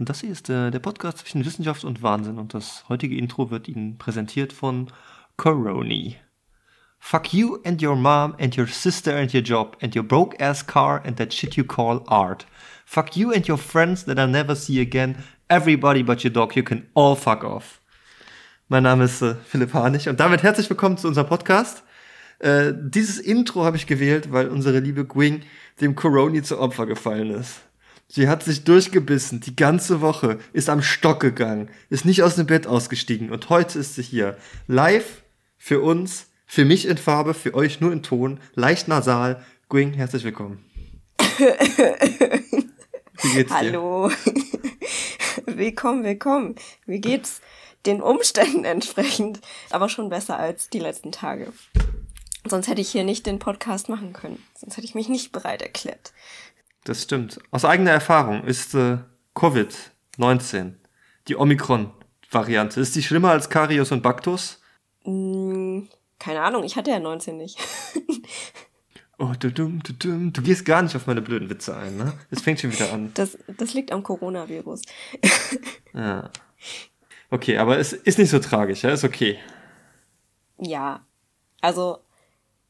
Und das hier ist äh, der Podcast zwischen Wissenschaft und Wahnsinn und das heutige Intro wird Ihnen präsentiert von Coroni. Fuck you and your mom and your sister and your job and your broke ass car and that shit you call art. Fuck you and your friends that I'll never see again. Everybody but your dog, you can all fuck off. Mein Name ist äh, Philipp Harnig und damit herzlich willkommen zu unserem Podcast. Äh, dieses Intro habe ich gewählt, weil unsere liebe Gwing dem Coroni zu Opfer gefallen ist. Sie hat sich durchgebissen, die ganze Woche, ist am Stock gegangen, ist nicht aus dem Bett ausgestiegen und heute ist sie hier. Live für uns, für mich in Farbe, für euch nur in Ton, leicht nasal. Gwing, herzlich willkommen. Wie geht's dir? Hallo. willkommen, willkommen. Wie geht's den Umständen entsprechend? Aber schon besser als die letzten Tage. Sonst hätte ich hier nicht den Podcast machen können. Sonst hätte ich mich nicht bereit erklärt. Das stimmt. Aus eigener Erfahrung ist äh, Covid-19, die Omikron-Variante, ist die schlimmer als Karius und Baktus? Mm, keine Ahnung, ich hatte ja 19 nicht. oh, du, du, du, du, du gehst gar nicht auf meine blöden Witze ein, ne? Es fängt schon wieder an. Das, das liegt am Coronavirus. ja. Okay, aber es ist nicht so tragisch, ja? Ist okay. Ja. Also,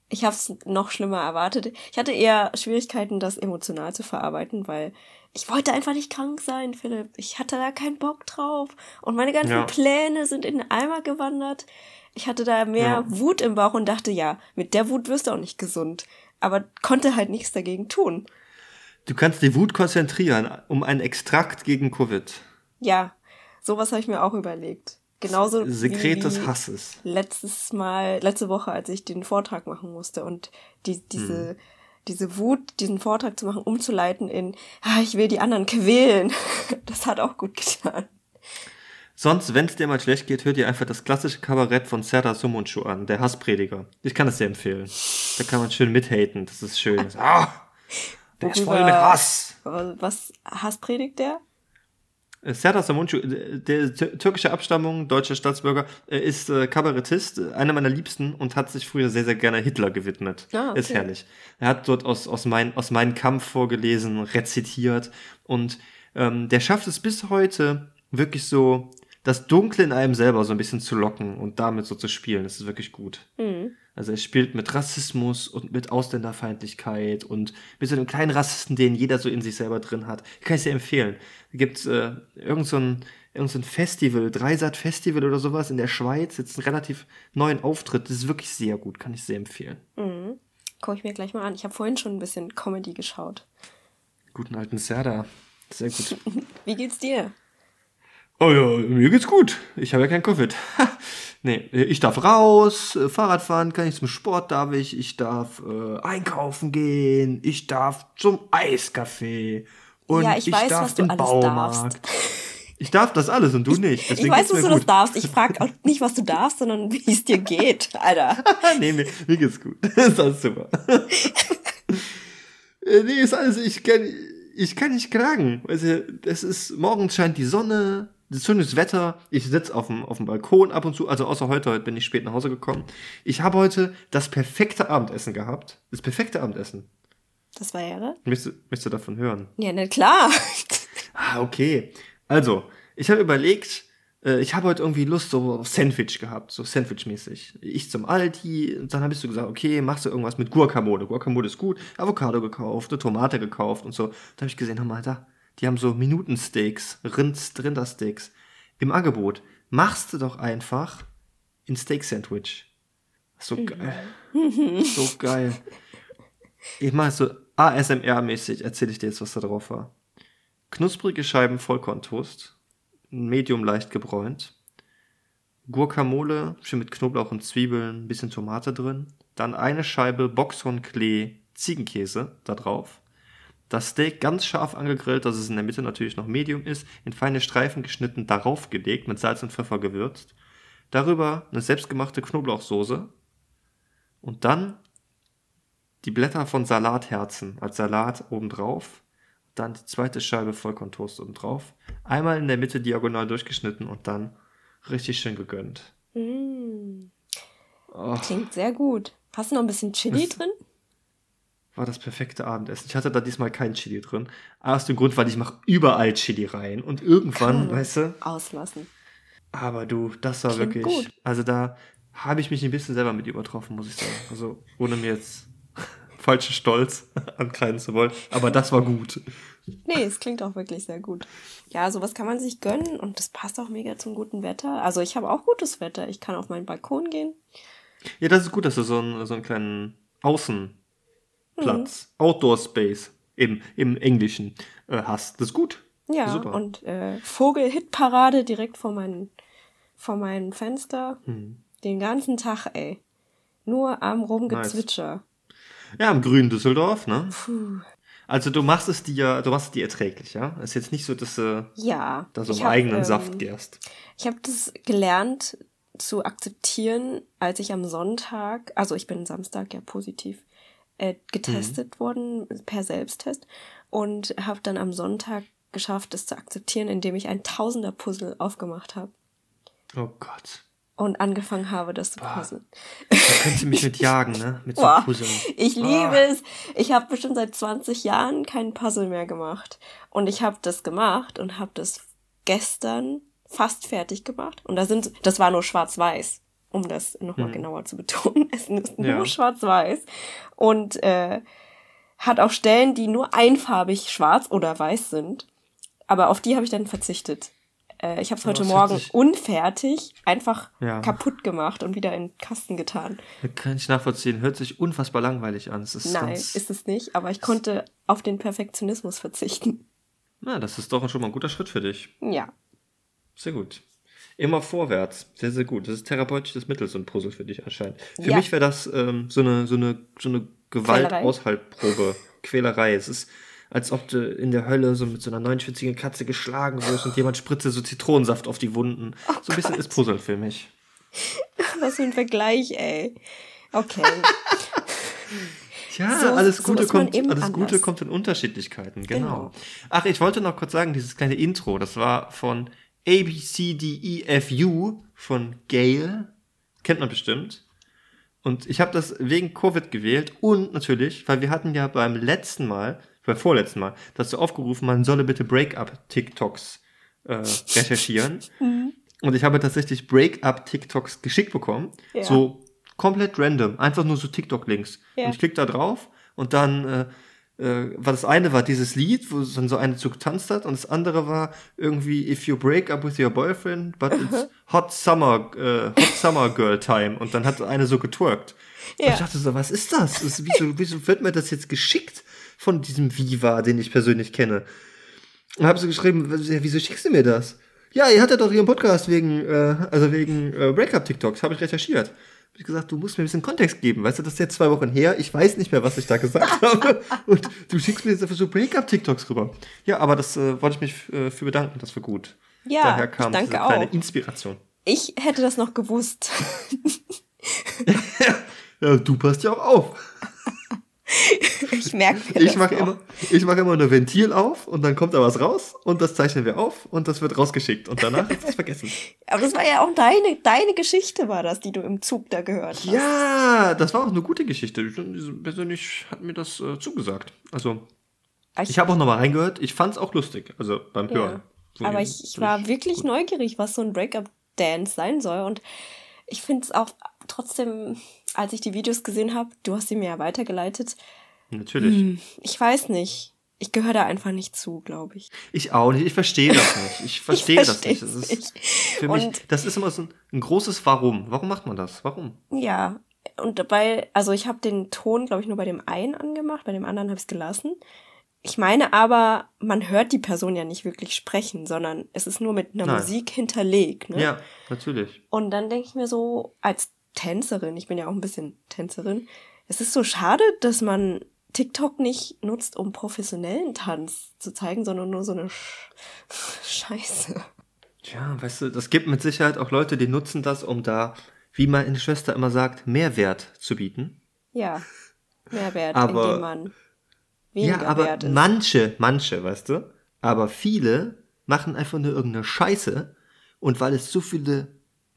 ich habe es noch schlimmer erwartet. Ich hatte eher Schwierigkeiten, das emotional zu verarbeiten, weil ich wollte einfach nicht krank sein, Philipp. Ich hatte da keinen Bock drauf. Und meine ganzen ja. Pläne sind in den Eimer gewandert. Ich hatte da mehr ja. Wut im Bauch und dachte, ja, mit der Wut wirst du auch nicht gesund. Aber konnte halt nichts dagegen tun. Du kannst die Wut konzentrieren um einen Extrakt gegen Covid. Ja, sowas habe ich mir auch überlegt. Genauso Sekret des Hasses. Letztes Mal, letzte Woche, als ich den Vortrag machen musste und die, diese, hm. diese Wut, diesen Vortrag zu machen, umzuleiten in, ah, ich will die anderen quälen. Das hat auch gut getan. Sonst, wenn es dir mal schlecht geht, hört ihr einfach das klassische Kabarett von Serdar Sumuncu an, der Hassprediger. Ich kann es dir empfehlen. Da kann man schön mithaten, das ist schön. ah, der ist voll mit Hass. Was Hass predigt der? Serdar Samuncu, der türkische Abstammung, deutscher Staatsbürger, ist äh, Kabarettist, einer meiner Liebsten und hat sich früher sehr, sehr gerne Hitler gewidmet. Ah, okay. Ist herrlich. Er hat dort aus, aus, mein, aus meinem Kampf vorgelesen, rezitiert und ähm, der schafft es bis heute wirklich so, das Dunkle in einem selber so ein bisschen zu locken und damit so zu spielen. Das ist wirklich gut. Mhm. Also er spielt mit Rassismus und mit Ausländerfeindlichkeit und mit so einem kleinen Rassisten, den jeder so in sich selber drin hat. Kann ich sehr empfehlen. Da gibt äh, irgend so ein, irgend so ein Festival, Dreisat Festival oder sowas in der Schweiz, jetzt einen relativ neuen Auftritt. Das ist wirklich sehr gut, kann ich sehr empfehlen. Mhm. Guck ich mir gleich mal an. Ich habe vorhin schon ein bisschen Comedy geschaut. Guten alten Serda. Sehr gut. Wie geht's dir? Oh ja, mir geht's gut. Ich habe ja kein Covid. nee, ich darf raus, äh, Fahrrad fahren kann ich zum Sport darf ich, ich darf äh, einkaufen gehen, ich darf zum Eiscafé und ja, ich, ich weiß, darf was du alles Baumarkt. Darfst. Ich darf das alles und du nicht. Deswegen ich weiß, dass du gut. das darfst. Ich frage auch nicht, was du darfst, sondern wie es dir geht, Alter. nee, mir, mir geht's gut. Ist alles super. Äh, nee, ist alles, ich kann, ich kann nicht klagen. Also, es ist, morgens scheint die Sonne, schönes Wetter. Ich sitze auf dem, auf dem Balkon ab und zu. Also außer heute, heute bin ich spät nach Hause gekommen. Ich habe heute das perfekte Abendessen gehabt. Das perfekte Abendessen. Das war ja? Möchtest, möchtest du davon hören? Ja, na klar. ah, okay. Also, ich habe überlegt, äh, ich habe heute irgendwie Lust so auf Sandwich gehabt, so Sandwich-mäßig. Ich zum Aldi, und dann habe ich so gesagt, okay, machst du irgendwas mit Guacamole. Guacamole ist gut, Avocado gekauft, eine Tomate gekauft und so. Da habe ich gesehen, hör mal, da, die haben so Minutensteaks, Rind, Rindersteaks im Angebot. Machst du doch einfach ein Steak-Sandwich. So mhm. geil. so geil. Ich mache so ASMR-mäßig, erzähle ich dir jetzt, was da drauf war. Knusprige Scheiben Vollkorntoast, medium leicht gebräunt. Guacamole, schön mit Knoblauch und Zwiebeln, ein bisschen Tomate drin. Dann eine Scheibe Boxhornklee Ziegenkäse da drauf. Das Steak ganz scharf angegrillt, dass es in der Mitte natürlich noch Medium ist, in feine Streifen geschnitten, darauf gelegt, mit Salz und Pfeffer gewürzt. Darüber eine selbstgemachte Knoblauchsoße. Und dann die Blätter von Salatherzen als Salat obendrauf. Dann die zweite Scheibe Vollkorntoast obendrauf. Einmal in der Mitte diagonal durchgeschnitten und dann richtig schön gegönnt. Mm. Oh. Klingt sehr gut. Hast du noch ein bisschen Chili drin? War das perfekte Abendessen. Ich hatte da diesmal kein Chili drin. Aus dem Grund, weil ich mache überall Chili rein. Und irgendwann, Kann weißt du, Auslassen. aber du, das war Klingt wirklich. gut. Also da habe ich mich ein bisschen selber mit übertroffen, muss ich sagen. Also ohne mir jetzt falschen Stolz ankreiden zu wollen. Aber das war gut. Nee, es klingt auch wirklich sehr gut. Ja, sowas kann man sich gönnen und das passt auch mega zum guten Wetter. Also ich habe auch gutes Wetter. Ich kann auf meinen Balkon gehen. Ja, das ist gut, dass du so einen, so einen kleinen Außenplatz, Mhm. Outdoor Space im, im Englischen äh, hast. Das ist gut. Ja, Super. und äh, Vogel-Hitparade direkt vor meinem vor meinem Fenster. Hm. Den ganzen Tag, ey. Nur am Rumgezwitscher. Ja, im grünen Düsseldorf, ne? Puh. Also du machst es dir, du machst es dir erträglich, ja? Ist jetzt nicht so, dass du Ja. da so im eigenen ähm, Saft gärst. Ich habe das gelernt zu akzeptieren, als ich am Sonntag, also ich bin Samstag ja positiv äh, getestet worden per Selbsttest und habe dann am Sonntag geschafft, es zu akzeptieren, indem ich ein Tausender-Puzzle aufgemacht habe Oh Gott. und angefangen habe, das zu Boah. puzzeln. Da könnt ihr mich mit jagen, ne? Mit so Boah, Puzzeln. Ich liebe Ah. es. Ich habe bestimmt seit 20 Jahren keinen Puzzle mehr gemacht. Und ich habe das gemacht und habe das gestern fast fertig gemacht. Und da sind, das war nur schwarz-weiß, um das nochmal genauer zu betonen. Es ist nur Hm. Ja. schwarz-weiß. Und äh, hat auch Stellen, die nur einfarbig schwarz oder weiß sind. Aber auf die habe ich dann verzichtet. Äh, ich habe es heute Morgen unfertig einfach Ja. kaputt gemacht und wieder in den Kasten getan. Kann ich nachvollziehen. Hört sich unfassbar langweilig an. Es ist Nein, ist es nicht, aber ich konnte auf den Perfektionismus verzichten. na, das ist doch schon mal ein guter Schritt für dich. Ja. Sehr gut. Immer vorwärts. Sehr, sehr gut. Das ist therapeutisches Mittel, so ein Puzzle für dich anscheinend. Für Ja. mich wäre das ähm, so eine, so eine, so eine Gewaltaushaltprobe. Quälerei. Es ist, als ob du in der Hölle so mit so einer neunschwitzigen Katze geschlagen wirst und jemand spritze so Zitronensaft auf die Wunden. Oh so ein bisschen ist Puzzle für mich. Was für ein Vergleich, ey. Okay. Ja, So- alles so Gute man kommt, alles Gute kommt in Unterschiedlichkeiten, genau. Genau. Ach, ich wollte noch kurz sagen, dieses kleine Intro, das war von A, B, C, D, E, F, U von Gail. Kennt man bestimmt. Und ich habe das wegen Covid gewählt und natürlich, weil wir hatten ja beim letzten Mal, beim vorletzten Mal, dazu aufgerufen, man solle bitte Break-up-TikToks äh, recherchieren. Und ich habe tatsächlich Break-up-TikToks geschickt bekommen. Ja. So komplett random, einfach nur so TikTok-Links. Ja. Und ich klicke da drauf und dann äh, äh, war das eine war dieses Lied, wo dann so eine zu getanzt hat und das andere war irgendwie If you break up with your boyfriend, but it's hot summer, äh, hot summer girl time und dann hat eine so getwerkt. Und Ja. ich dachte so, was ist das? das wieso, wieso wird mir das jetzt geschickt von diesem Viva, den ich persönlich kenne? Und habe so geschrieben, wieso schickst du mir das? Ja, ihr hattet doch ihren Podcast wegen, äh, also wegen äh, Breakup-TikToks, habe ich recherchiert. Hab ich gesagt, du musst mir ein bisschen Kontext geben. Weißt du, das ist jetzt zwei Wochen her. Ich weiß nicht mehr, was ich da gesagt habe. Und du schickst mir jetzt einfach so Breakup-TikToks rüber. Ja, aber das äh, wollte ich mich äh, für bedanken. Das war gut. Ja, Daher kam ich danke auch. Inspiration. Ich hätte das noch gewusst. Ja, du passt ja auch auf. Ich merke mir Ich das mache noch. immer, ich mache immer ein Ventil auf und dann kommt da was raus und das zeichnen wir auf und das wird rausgeschickt und danach ist es vergessen. Aber das war ja auch deine, deine Geschichte, war das, die du im Zug da gehört hast. Ja, das war auch eine gute Geschichte. Ich- Persönlich hat mir das äh, zugesagt. Also, ich habe auch nochmal reingehört. Ich fand es auch lustig, also beim Hören. Ja. Aber ich, ich war wirklich gut. neugierig, was so ein Breakup-Dance sein soll. Und ich finde es auch trotzdem, als ich die Videos gesehen habe, du hast sie mir ja weitergeleitet, Natürlich. hm, ich weiß nicht. Ich gehöre da einfach nicht zu, glaube ich. Ich auch nicht. Ich verstehe das nicht. Ich verstehe das nicht. Das ist, für mich, Und- das ist immer so ein, ein großes Warum. Warum macht man das? Warum? Ja, und dabei, also ich habe den Ton, glaube ich, nur bei dem einen angemacht, bei dem anderen habe ich es gelassen. Ich meine aber, man hört die Person ja nicht wirklich sprechen, sondern es ist nur mit einer Nein. Musik hinterlegt. Ne? Ja, natürlich. Und dann denke ich mir so, als Tänzerin, ich bin ja auch ein bisschen Tänzerin, es ist so schade, dass man TikTok nicht nutzt, um professionellen Tanz zu zeigen, sondern nur so eine Sch Scheiße. Ja, weißt du, das gibt mit Sicherheit auch Leute, die nutzen das, um da, wie meine Schwester immer sagt, Mehrwert zu bieten. Ja, Mehrwert, Aber- indem man weniger ja, aber wert ist. manche, manche, weißt du, aber viele machen einfach nur irgendeine Scheiße und weil es so viele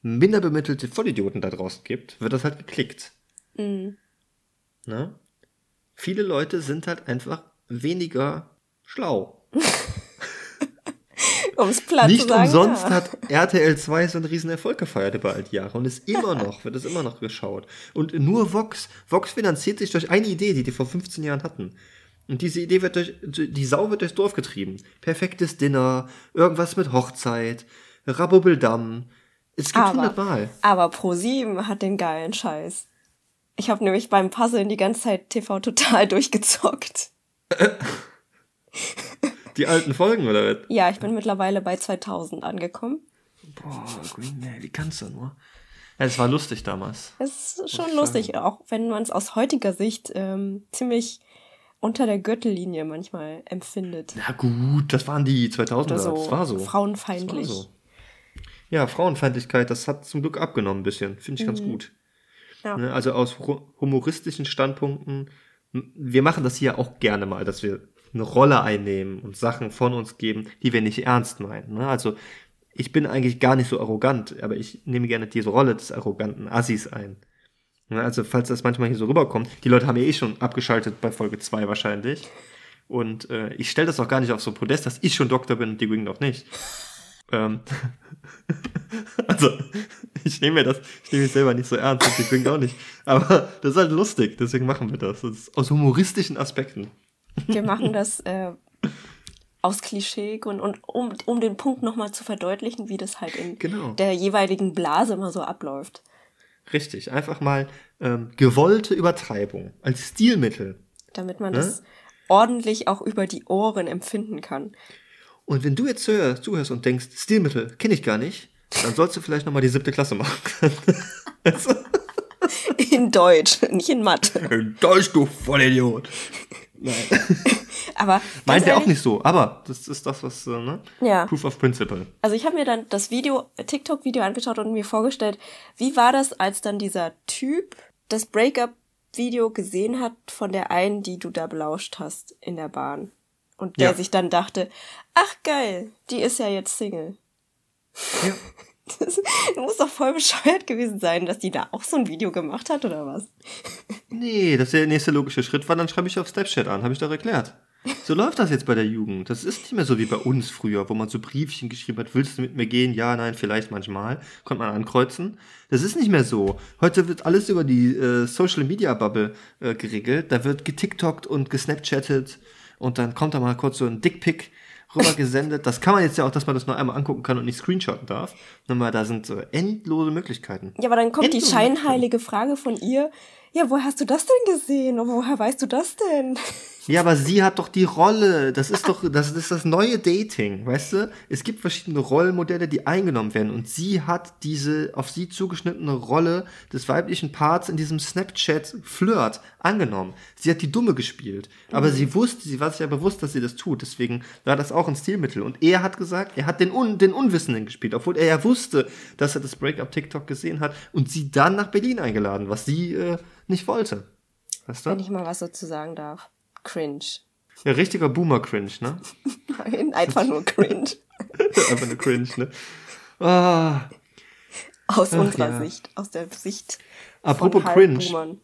minder bemittelte Vollidioten da draußen gibt, wird das halt geklickt. Mhm. Ne? viele Leute sind halt einfach weniger schlau. Ums platt Nicht zu sagen, umsonst ja. hat RTL 2 so einen riesen Erfolg gefeiert über all die Jahre und ist immer noch, wird es immer noch geschaut. Und nur Vox, Vox finanziert sich durch eine Idee, die die vor 15 Jahren hatten. Und diese Idee wird durch, die Sau wird durchs Dorf getrieben. Perfektes Dinner, irgendwas mit Hochzeit, Rabobeldam. Es gibt Aber, hundertmal. aber Pro7 hat den geilen Scheiß. Ich habe nämlich beim Puzzeln die ganze Zeit TV total durchgezockt. Die alten Folgen, oder was? Ja, ich bin mittlerweile bei 2000 angekommen. Boah, Green Day, wie kannst du nur? Ja, es war lustig damals. Es ist schon lustig, auch wenn man es aus heutiger Sicht ähm, ziemlich unter der Gürtellinie manchmal empfindet. Na gut, das waren die 2000er, Oder so das war so. frauenfeindlich. Das war so. Ja, Frauenfeindlichkeit, das hat zum Glück abgenommen ein bisschen. Finde ich ganz gut. Mhm. Ja. Ne, Also aus hu- humoristischen Standpunkten. Wir machen das hier auch gerne mal, dass wir eine Rolle einnehmen und Sachen von uns geben, die wir nicht ernst meinen. Ne? Also ich bin eigentlich gar nicht so arrogant, aber ich nehme gerne diese Rolle des arroganten Assis ein. Ne, Also falls das manchmal hier so rüberkommt, die Leute haben ja eh schon abgeschaltet bei Folge 2 wahrscheinlich. Und äh, ich stelle das auch gar nicht auf so ein Podest, dass ich schon Doktor bin und die Wing noch nicht. Ähm, also, ich nehme mir das, ich nehme mich selber nicht so ernst und die Wing auch nicht. Aber das ist halt lustig, deswegen machen wir das. das ist aus humoristischen Aspekten. Wir machen das äh, aus Klischeegründen und um, um den Punkt nochmal zu verdeutlichen, wie das halt in Genau. der jeweiligen Blase immer so abläuft. Richtig, einfach mal ähm, gewollte Übertreibung als Stilmittel. Damit man Ne? das ordentlich auch über die Ohren empfinden kann. Und wenn du jetzt zuhörst, zuhörst und denkst, Stilmittel kenne ich gar nicht, dann sollst du vielleicht nochmal die siebte Klasse machen. In Deutsch, nicht in Mathe. Deutsch, du Vollidiot. Nein. Aber Meint er auch nicht so, aber das ist das, was, äh, ne? Ja. Proof of Principle. Also ich habe mir dann das Video, TikTok-Video angeschaut und mir vorgestellt, wie war das, als dann dieser Typ das Breakup-Video gesehen hat von der einen, die du da belauscht hast in der Bahn. Und der Ja. sich dann dachte, ach geil, die ist ja jetzt Single. Ja. Das muss doch voll bescheuert gewesen sein, dass die da auch so ein Video gemacht hat, oder was? Nee, das ist der nächste logische Schritt war, dann schreibe ich auf Snapchat an, habe ich doch erklärt. So läuft das jetzt bei der Jugend. Das ist nicht mehr so wie bei uns früher, wo man so Briefchen geschrieben hat, willst du mit mir gehen? Ja, nein, vielleicht manchmal. Konnte man ankreuzen. Das ist nicht mehr so. Heute wird alles über die äh, Social Media Bubble äh, geregelt. Da wird getiktokt und gesnapchattet und dann kommt da mal kurz so ein Dickpick rüber gesendet. Das kann man jetzt ja auch, dass man das nur einmal angucken kann und nicht screenshotten darf. Nochmal, da sind so endlose Möglichkeiten. Ja, aber dann kommt die Endlose scheinheilige Frage von ihr, ja, woher hast du das denn gesehen? Und woher weißt du das denn? Ja, aber sie hat doch die Rolle. Das ist doch, das ist das neue Dating, weißt du? Es gibt verschiedene Rollenmodelle, die eingenommen werden. Und sie hat diese auf sie zugeschnittene Rolle des weiblichen Parts in diesem Snapchat-Flirt angenommen. Sie hat die Dumme gespielt. Aber sie wusste, sie war sich ja bewusst, dass sie das tut. Deswegen war das auch ein Stilmittel. Und er hat gesagt, er hat den, Un den Unwissenden gespielt, obwohl er ja wusste, dass er das Breakup-TikTok gesehen hat und sie dann nach Berlin eingeladen, was sie äh, nicht wollte. Weißt du? Wenn ich mal was dazu sagen darf. Cringe. Ja, richtiger Boomer-Cringe, ne? Nein, einfach nur cringe. Einfach eine Cringe, ne? Ah, Aus Ach, unserer ja. Sicht, aus der Sicht Apropos von cringe. Halbboomern.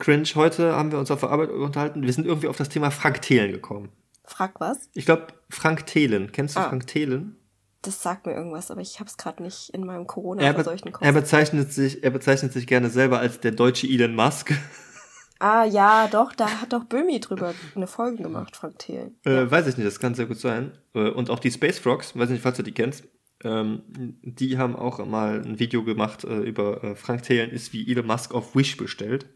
Cringe, heute haben wir uns auf der Arbeit unterhalten. Wir sind irgendwie auf das Thema Frank Thelen gekommen. Frag was? Ich glaube, Frank Thelen. Kennst du Ah. Frank Thelen? Das sagt mir irgendwas, aber ich hab's gerade nicht in meinem Er, Corona-verseuchten Kopf. er, bezeichnet sich, er bezeichnet sich gerne selber als der deutsche Elon Musk. Ah, ja, doch, da hat doch Böhmi drüber eine Folge gemacht, Frank Thelen. Äh, weiß ich nicht, das kann sehr gut sein. Äh, Und auch die Space Frogs, weiß nicht, falls du die kennst, ähm, die haben auch mal ein Video gemacht äh, über äh, Frank Thelen ist wie Elon Musk auf Wish bestellt.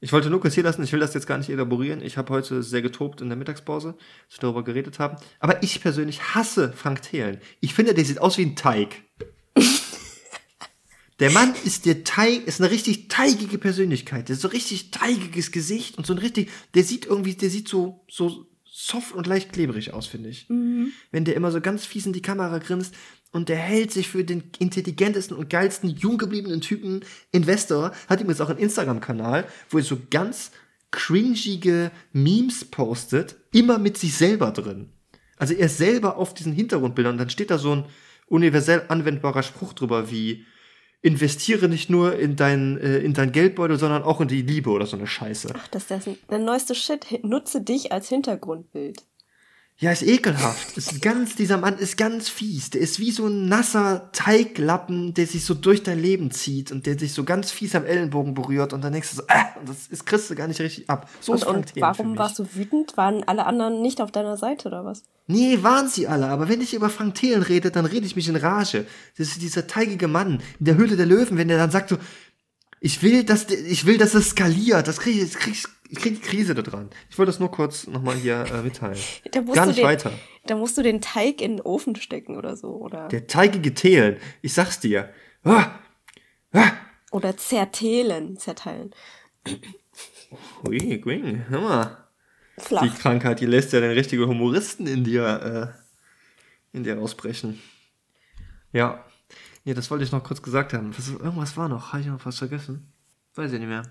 Ich wollte nur kurz hier lassen, ich will das jetzt gar nicht elaborieren. Ich habe heute sehr getobt in der Mittagspause, dass wir darüber geredet haben. Aber ich persönlich hasse Frank Thelen. Ich finde, der sieht aus wie ein Teig. Der Mann ist der Teig, ist eine richtig teigige Persönlichkeit. Der ist so richtig teigiges Gesicht und so ein richtig, der sieht irgendwie, der sieht so, so soft und leicht klebrig aus, finde ich. Wenn der immer so ganz fies in die Kamera grinst und der hält sich für den intelligentesten und geilsten, jung gebliebenen Typen Investor, hat übrigens auch einen Instagram-Kanal, wo er so ganz cringige Memes postet, immer mit sich selber drin. Also er ist selber auf diesen Hintergrundbildern und dann steht da so ein universell anwendbarer Spruch drüber wie investiere nicht nur in dein, äh, in dein Geldbeutel, sondern auch in die Liebe oder so eine Scheiße. Ach, das ist der neueste Shit. Nutze dich als Hintergrundbild. Ja, ist ekelhaft. Ist ganz, dieser Mann ist ganz fies. Der ist wie so ein nasser Teiglappen, der sich so durch dein Leben zieht und der sich so ganz fies am Ellenbogen berührt und dann denkst du so, äh, das ist, kriegst du gar nicht richtig ab. So und, ist Frank und warum warst du wütend? Waren alle anderen nicht auf deiner Seite oder was? Nee, waren sie alle, aber wenn ich über Frank Thelen rede, dann rede ich mich in Rage. Das ist dieser teigige Mann in der Höhle der Löwen, wenn der dann sagt so, ich will, dass, ich will, dass es skaliert. Das krieg ich, krieg ich, ich krieg die Krise da dran. Ich wollte das nur kurz nochmal hier äh, mitteilen. Gar nicht den, weiter. Da musst du den Teig in den Ofen stecken oder so. Oder, Der teigige Thelen, ich sag's dir. Ah, ah. oder zerteilen. Zerteilen. Ui, Gwing, hör mal. Die Flach. Krankheit, die lässt ja den richtigen Humoristen in dir, äh, in dir ausbrechen. Ja. Nee, das wollte ich noch kurz gesagt haben. Was, irgendwas war noch. Habe ich noch was vergessen? Weiß ich nicht mehr.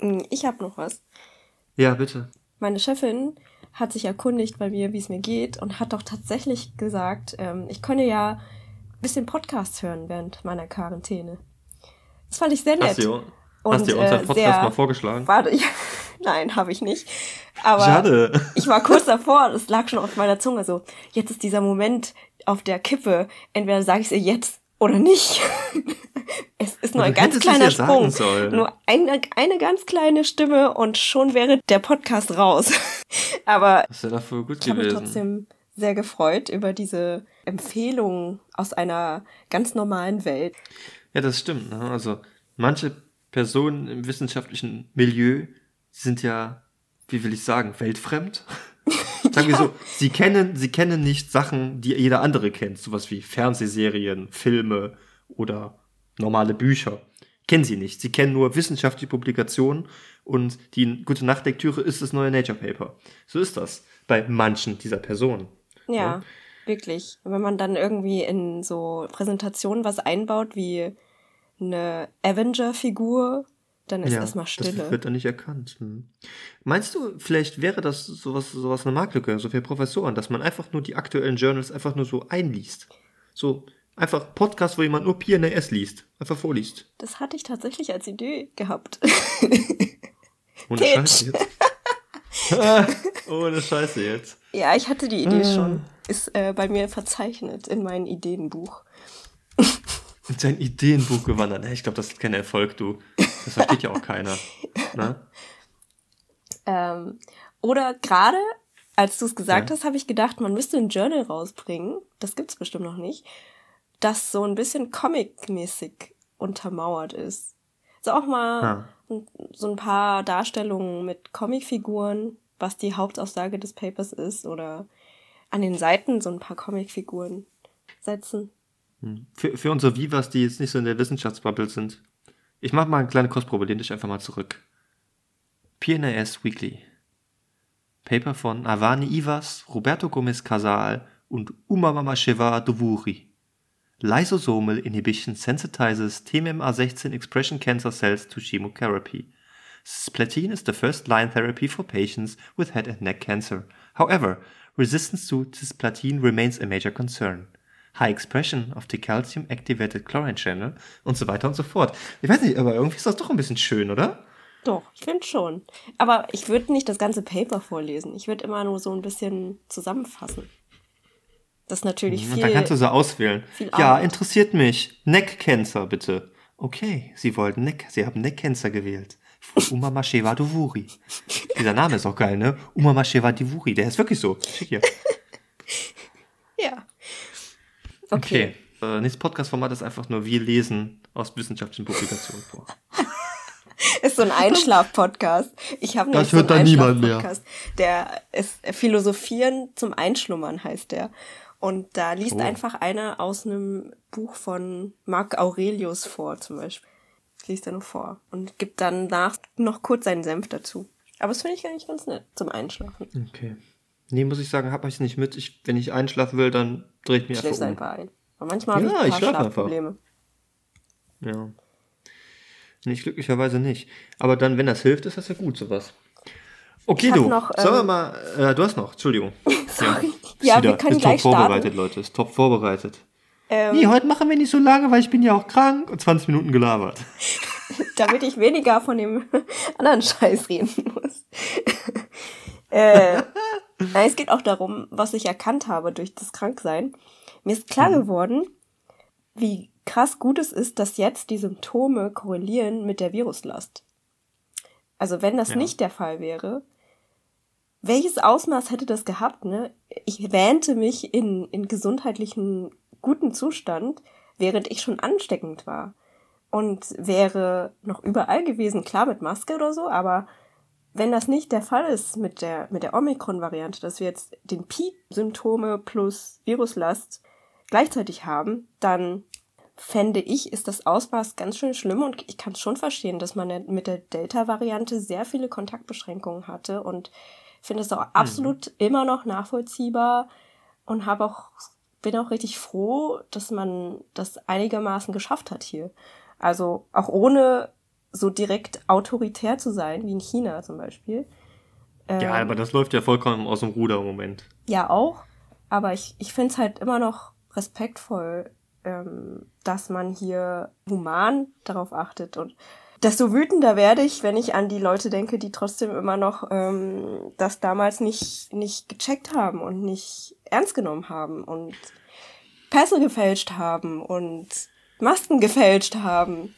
Hm, Ich habe noch was. Ja, bitte. Meine Chefin hat sich erkundigt bei mir, wie es mir geht und hat doch tatsächlich gesagt, ähm, ich könne ja ein bisschen Podcasts hören während meiner Quarantäne. Das fand ich sehr nett. Hast du, Und, hast du unseren äh, Podcast sehr- mal vorgeschlagen? Warte, ja, nein, habe ich nicht. Aber Schade. ich war kurz davor, es lag schon auf meiner Zunge so, jetzt ist dieser Moment auf der Kippe, entweder sage ich es ihr jetzt oder nicht. es ist nur ein ganz kleiner Sprung. Nur eine, eine ganz kleine Stimme und schon wäre der Podcast raus. Aber Das ja dafür gut ich habe mich trotzdem sehr gefreut über diese Empfehlung aus einer ganz normalen Welt. Ja, das stimmt. Ne? Also manche Personen im wissenschaftlichen Milieu sind ja, wie will ich sagen, weltfremd. Sagen wir so, sie kennen, sie kennen nicht Sachen, die jeder andere kennt, sowas wie Fernsehserien, Filme oder normale Bücher. Kennen sie nicht. Sie kennen nur wissenschaftliche Publikationen und die gute Nachtlektüre ist das neue Nature Paper. So ist das bei manchen dieser Personen. Ja, wirklich. Wenn man dann irgendwie in so Präsentationen was einbaut wie eine Avenger-Figur, dann ist erstmal Stille. Das wird dann nicht erkannt. Hm. Meinst du, vielleicht wäre das sowas, sowas eine Marktlücke, so für Professoren, dass man einfach nur die aktuellen Journals einfach nur so einliest? So einfach Podcast, wo jemand nur PNAS liest, einfach vorliest. Das hatte ich tatsächlich als Idee gehabt. Ohne. Scheiße jetzt. Ohne Scheiße jetzt. ja, ich hatte die Idee Ah. schon. Ist äh, bei mir verzeichnet in meinem Ideenbuch. Und sein Ideenbuch gewandert. Ich glaube, das ist kein Erfolg, du. Das versteht ja auch keiner. Ne? Ähm, oder gerade, als du es gesagt Ja. hast, habe ich gedacht, man müsste ein Journal rausbringen. Das gibt's bestimmt noch nicht. Das so ein bisschen comic-mäßig untermauert ist. So auch mal ein- so ein paar Darstellungen mit Comicfiguren, was die Hauptaussage des Papers ist, oder an den Seiten so ein paar Comicfiguren setzen. Für, für unsere Vivas, die jetzt nicht so in der Wissenschaftsbubble sind. Ich mache mal eine kleine Kostprobe, lehn dich einfach mal zurück. PNAS Weekly. Paper von Avani Ivas, Roberto Gomez Casal und Umamamasheva Dovuri. Lysosomal inhibition sensitizes TMMA16 expression cancer cells to chemotherapy. Cisplatin is the first line therapy for patients with head and neck cancer. However, resistance to cisplatin remains a major concern. High expression of the calcium activated chlorine channel und so weiter und so fort. Ich weiß nicht, aber irgendwie ist das doch ein bisschen schön, oder? Doch, ich finde schon. Aber ich würde nicht das ganze Paper vorlesen. Ich würde immer nur so ein bisschen zusammenfassen. Das ist natürlich Und viel. dann kannst du so auswählen. Ja, interessiert mich. Neck Cancer, bitte. Okay, Sie wollten Neck, Sie haben Neck Cancer gewählt. Von Umamasheva Dovuri. Dieser Name ist auch geil, ne? Umamasheva Dovuri, der ist wirklich so. Schick hier. ja. Okay. Äh, nächstes Podcast-Format ist einfach nur wir lesen aus wissenschaftlichen Publikationen vor. Ist so ein Einschlaf-Podcast. Ich habe so hört einen dann niemand mehr. Der ist Philosophieren zum Einschlummern heißt der. Und da liest Oh. einfach einer aus einem Buch von Marc Aurelius vor, zum Beispiel. Liest er nur vor und gibt dann nach noch kurz seinen Senf dazu. Aber das finde ich eigentlich ganz nett zum Einschlafen. Okay. Nee, muss ich sagen, hab ich nicht mit. Ich, wenn ich einschlafen will, dann drehe ich mich einfach um. einfach ein. Aber manchmal Ja, habe ich ein ich. Schlafprobleme. Ja. Nicht glücklicherweise nicht. Aber dann, wenn das hilft, ist das ja gut, sowas. Okay, du. noch, Sollen wir ähm, mal. Äh, du hast noch, Entschuldigung. Sorry. Ist Ja, wieder- wir können ist gleich top starten. vorbereitet, Leute. Ist top vorbereitet. Ähm, nee, heute machen wir nicht so lange, weil ich bin ja auch krank und 20 Minuten gelabert. damit ich weniger von dem anderen Scheiß reden muss. äh, es geht auch darum, was ich erkannt habe durch das Kranksein. Mir ist klar mhm. geworden, wie krass gut es ist, dass jetzt die Symptome korrelieren mit der Viruslast. Also wenn das ja. nicht der Fall wäre, welches Ausmaß hätte das gehabt, ne? Ich wähnte mich in, in gesundheitlichen guten Zustand, während ich schon ansteckend war. Und wäre noch überall gewesen, klar mit Maske oder so, aber wenn das nicht der Fall ist mit der, mit der Omikron-Variante, dass wir jetzt den Peak-Symptome plus Viruslast gleichzeitig haben, dann fände ich, ist das Ausmaß ganz schön schlimm und ich kann es schon verstehen, dass man mit der Delta-Variante sehr viele Kontaktbeschränkungen hatte und finde es auch mhm. absolut immer noch nachvollziehbar und habe auch, bin auch richtig froh, dass man das einigermaßen geschafft hat hier. Also auch ohne so direkt autoritär zu sein, wie in China zum Beispiel. Ähm, ja, aber das läuft ja vollkommen aus dem Ruder im Moment. Ja, auch. Aber ich, ich finde es halt immer noch respektvoll, ähm, dass man hier human darauf achtet. Und desto wütender werde ich, wenn ich an die Leute denke, die trotzdem immer noch ähm, das damals nicht, nicht gecheckt haben und nicht ernst genommen haben und Pässe gefälscht haben und Masken gefälscht haben.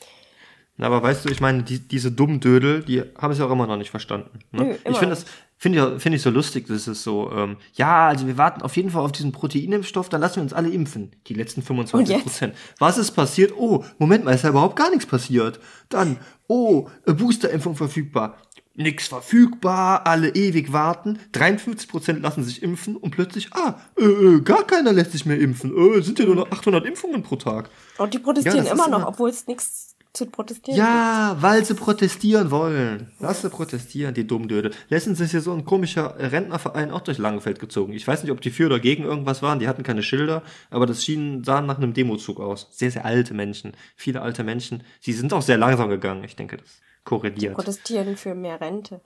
Na, aber weißt du, ich meine, die, diese dummen Dödel, die haben es ja auch immer noch nicht verstanden. Ne? Nö, ich finde das finde ich, find ich so lustig, das ist so, ähm, ja, also wir warten auf jeden Fall auf diesen Proteinimpfstoff, dann lassen wir uns alle impfen. Die letzten 25 Prozent. Was ist passiert? Oh, Moment mal, ist ja überhaupt gar nichts passiert. Dann, oh, Boosterimpfung verfügbar. Nix verfügbar, alle ewig warten. 53 Prozent lassen sich impfen und plötzlich, ah, äh, äh, gar keiner lässt sich mehr impfen. Äh, sind ja nur noch 800 Impfungen pro Tag. Und die protestieren ja, immer noch, obwohl es nichts zu protestieren. Ja, gibt. weil sie protestieren wollen. Lass sie protestieren, die Dummdöde. Letztens ist hier so ein komischer Rentnerverein auch durch Langenfeld gezogen. Ich weiß nicht, ob die für oder gegen irgendwas waren. Die hatten keine Schilder, aber das schien, sah nach einem Demozug aus. Sehr, sehr alte Menschen. Viele alte Menschen. Sie sind auch sehr langsam gegangen. Ich denke, das korreliert. Die protestieren für mehr Rente.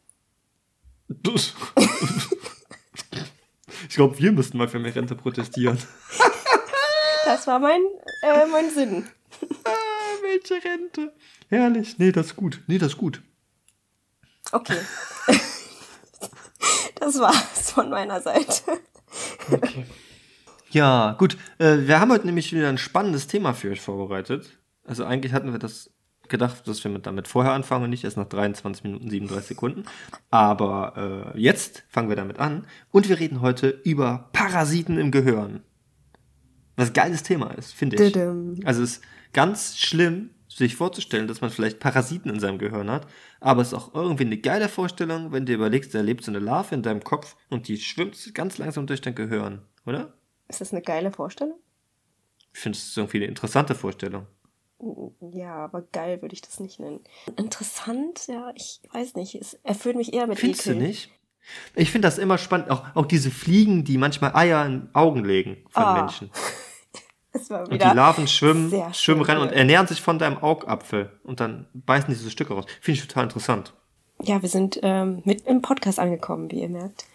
Das. ich glaube, wir müssten mal für mehr Rente protestieren. das war mein, äh, mein Sinn. welche Rente. Herrlich. Nee, das ist gut. Nee, das ist gut. Okay. das war's von meiner Seite. Okay. Ja, gut. Äh, wir haben heute nämlich wieder ein spannendes Thema für euch vorbereitet. Also eigentlich hatten wir das gedacht, dass wir damit vorher anfangen und nicht erst nach 23 Minuten 37 Sekunden. Aber äh, jetzt fangen wir damit an und wir reden heute über Parasiten im Gehirn. Was ein geiles Thema ist, finde ich. Also es ist ganz schlimm, sich vorzustellen, dass man vielleicht Parasiten in seinem Gehirn hat, aber es ist auch irgendwie eine geile Vorstellung, wenn du überlegst, da lebt so eine Larve in deinem Kopf und die schwimmt ganz langsam durch dein Gehirn, oder? Ist das eine geile Vorstellung? Ich finde es irgendwie eine interessante Vorstellung. Ja, aber geil würde ich das nicht nennen. Interessant, ja, ich weiß nicht. Es erfüllt mich eher mit Findest Ekel. du nicht? Ich finde das immer spannend, auch, auch diese Fliegen, die manchmal Eier in Augen legen von ah. Menschen. und die Larven schwimmen, schwimmen rennen und ernähren sich von deinem Augapfel und dann beißen diese Stücke raus. Finde ich total interessant. Ja, wir sind ähm, mit im Podcast angekommen, wie ihr merkt.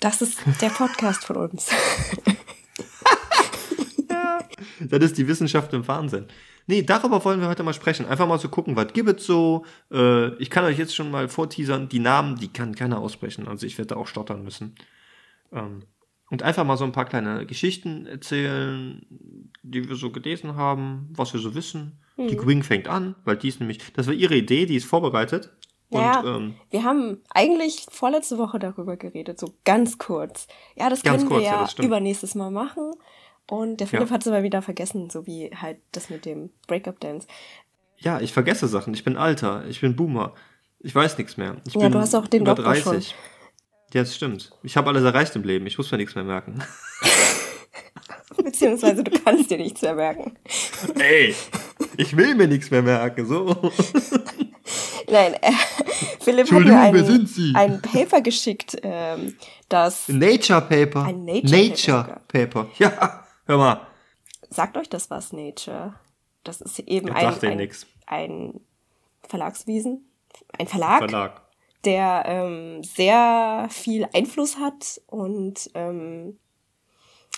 Das ist der Podcast von uns. ja, das ist die Wissenschaft im Wahnsinn. Nee, darüber wollen wir heute mal sprechen. Einfach mal so gucken, was gibt es so. Äh, ich kann euch jetzt schon mal vorteasern, die Namen, die kann keiner aussprechen. Also ich werde da auch stottern müssen. Ähm, und einfach mal so ein paar kleine Geschichten erzählen, die wir so gelesen haben, was wir so wissen. Mhm. Die Queen fängt an, weil die ist nämlich, das war ihre Idee, die ist vorbereitet. Ja, ähm, wir haben eigentlich vorletzte Woche darüber geredet, so ganz kurz. Ja, das können kurz, wir ja, ja übernächstes Mal machen. Und der Philipp ja. hat es aber wieder vergessen, so wie halt das mit dem Breakup-Dance. Ja, ich vergesse Sachen. Ich bin alter, ich bin Boomer. Ich weiß nichts mehr. Ich ja, du hast auch den Doktor 30. schon. Ja, das stimmt. Ich habe alles erreicht im Leben. Ich muss mir nichts mehr merken. Beziehungsweise du kannst dir nichts mehr merken. Ey, ich will mir nichts mehr merken, so. Nein, äh, Philipp hat mir ein, ein Paper geschickt, ähm, das... Nature Paper. Ein Nature, Nature Paper. Paper. Ja, hör mal. Sagt euch das was, Nature? Das ist eben ein, ein, ein Verlagswesen. Ein Verlag. Verlag der ähm, sehr viel Einfluss hat und ähm,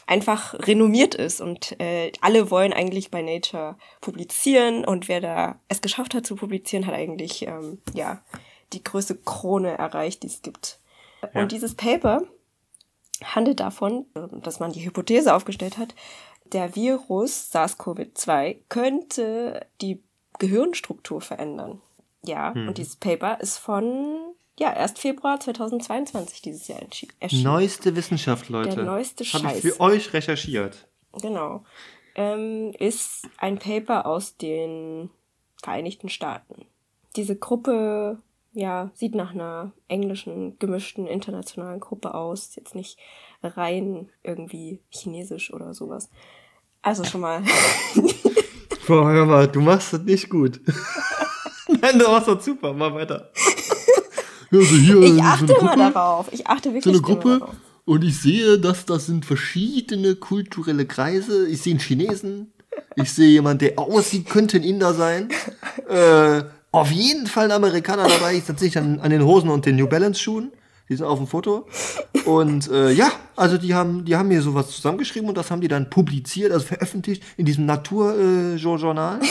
einfach renommiert ist und äh, alle wollen eigentlich bei Nature publizieren und wer da es geschafft hat zu publizieren, hat eigentlich ähm, ja die größte Krone erreicht, die es gibt. Ja. Und dieses Paper handelt davon, dass man die Hypothese aufgestellt hat, der Virus SARS-CoV-2 könnte die Gehirnstruktur verändern. Ja, hm. und dieses Paper ist von, ja, erst Februar 2022 dieses Jahr erschienen. Neueste Wissenschaft, Leute. Der neueste Scheiß. Habe ich für euch recherchiert. Genau. Ähm, ist ein Paper aus den Vereinigten Staaten. Diese Gruppe, ja, sieht nach einer englischen, gemischten, internationalen Gruppe aus. Jetzt nicht rein irgendwie chinesisch oder sowas. Also schon mal. Boah, hör mal, du machst das nicht gut. Nein, du machst das super, mach weiter. Also hier ich achte so immer darauf. Ich achte wirklich so eine Gruppe. Darauf. Und ich sehe, dass das sind verschiedene kulturelle Kreise. Ich sehe einen Chinesen. Ich sehe jemanden, der aussieht, könnte ein Inder sein. Äh, auf jeden Fall ein Amerikaner dabei. Ich sehe an, an den Hosen und den New Balance Schuhen. Die sind auf dem Foto. Und äh, ja, also die haben, die haben mir sowas zusammengeschrieben und das haben die dann publiziert, also veröffentlicht in diesem Naturjournal. Äh,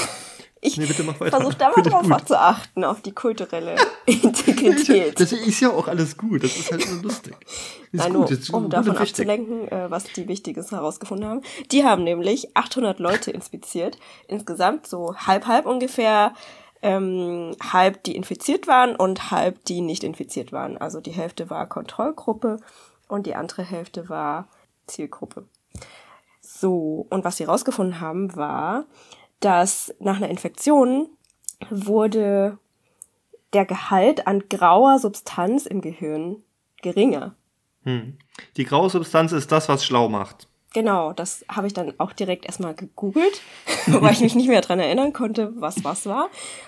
ich nee, versuche da mal drauf zu achten, auf die kulturelle Integrität. Das ist ja auch alles gut, das ist halt nur lustig. Das Nein, gut, nur, um davon abzulenken, äh, was die Wichtiges herausgefunden haben. Die haben nämlich 800 Leute inspiziert, insgesamt so halb halb ungefähr ähm, halb die infiziert waren und halb die nicht infiziert waren. Also die Hälfte war Kontrollgruppe und die andere Hälfte war Zielgruppe. So, und was sie rausgefunden haben, war, dass nach einer Infektion wurde der Gehalt an grauer Substanz im Gehirn geringer. Hm. Die graue Substanz ist das, was schlau macht. Genau, das habe ich dann auch direkt erstmal gegoogelt, weil ich mich nicht mehr dran erinnern konnte, was was war.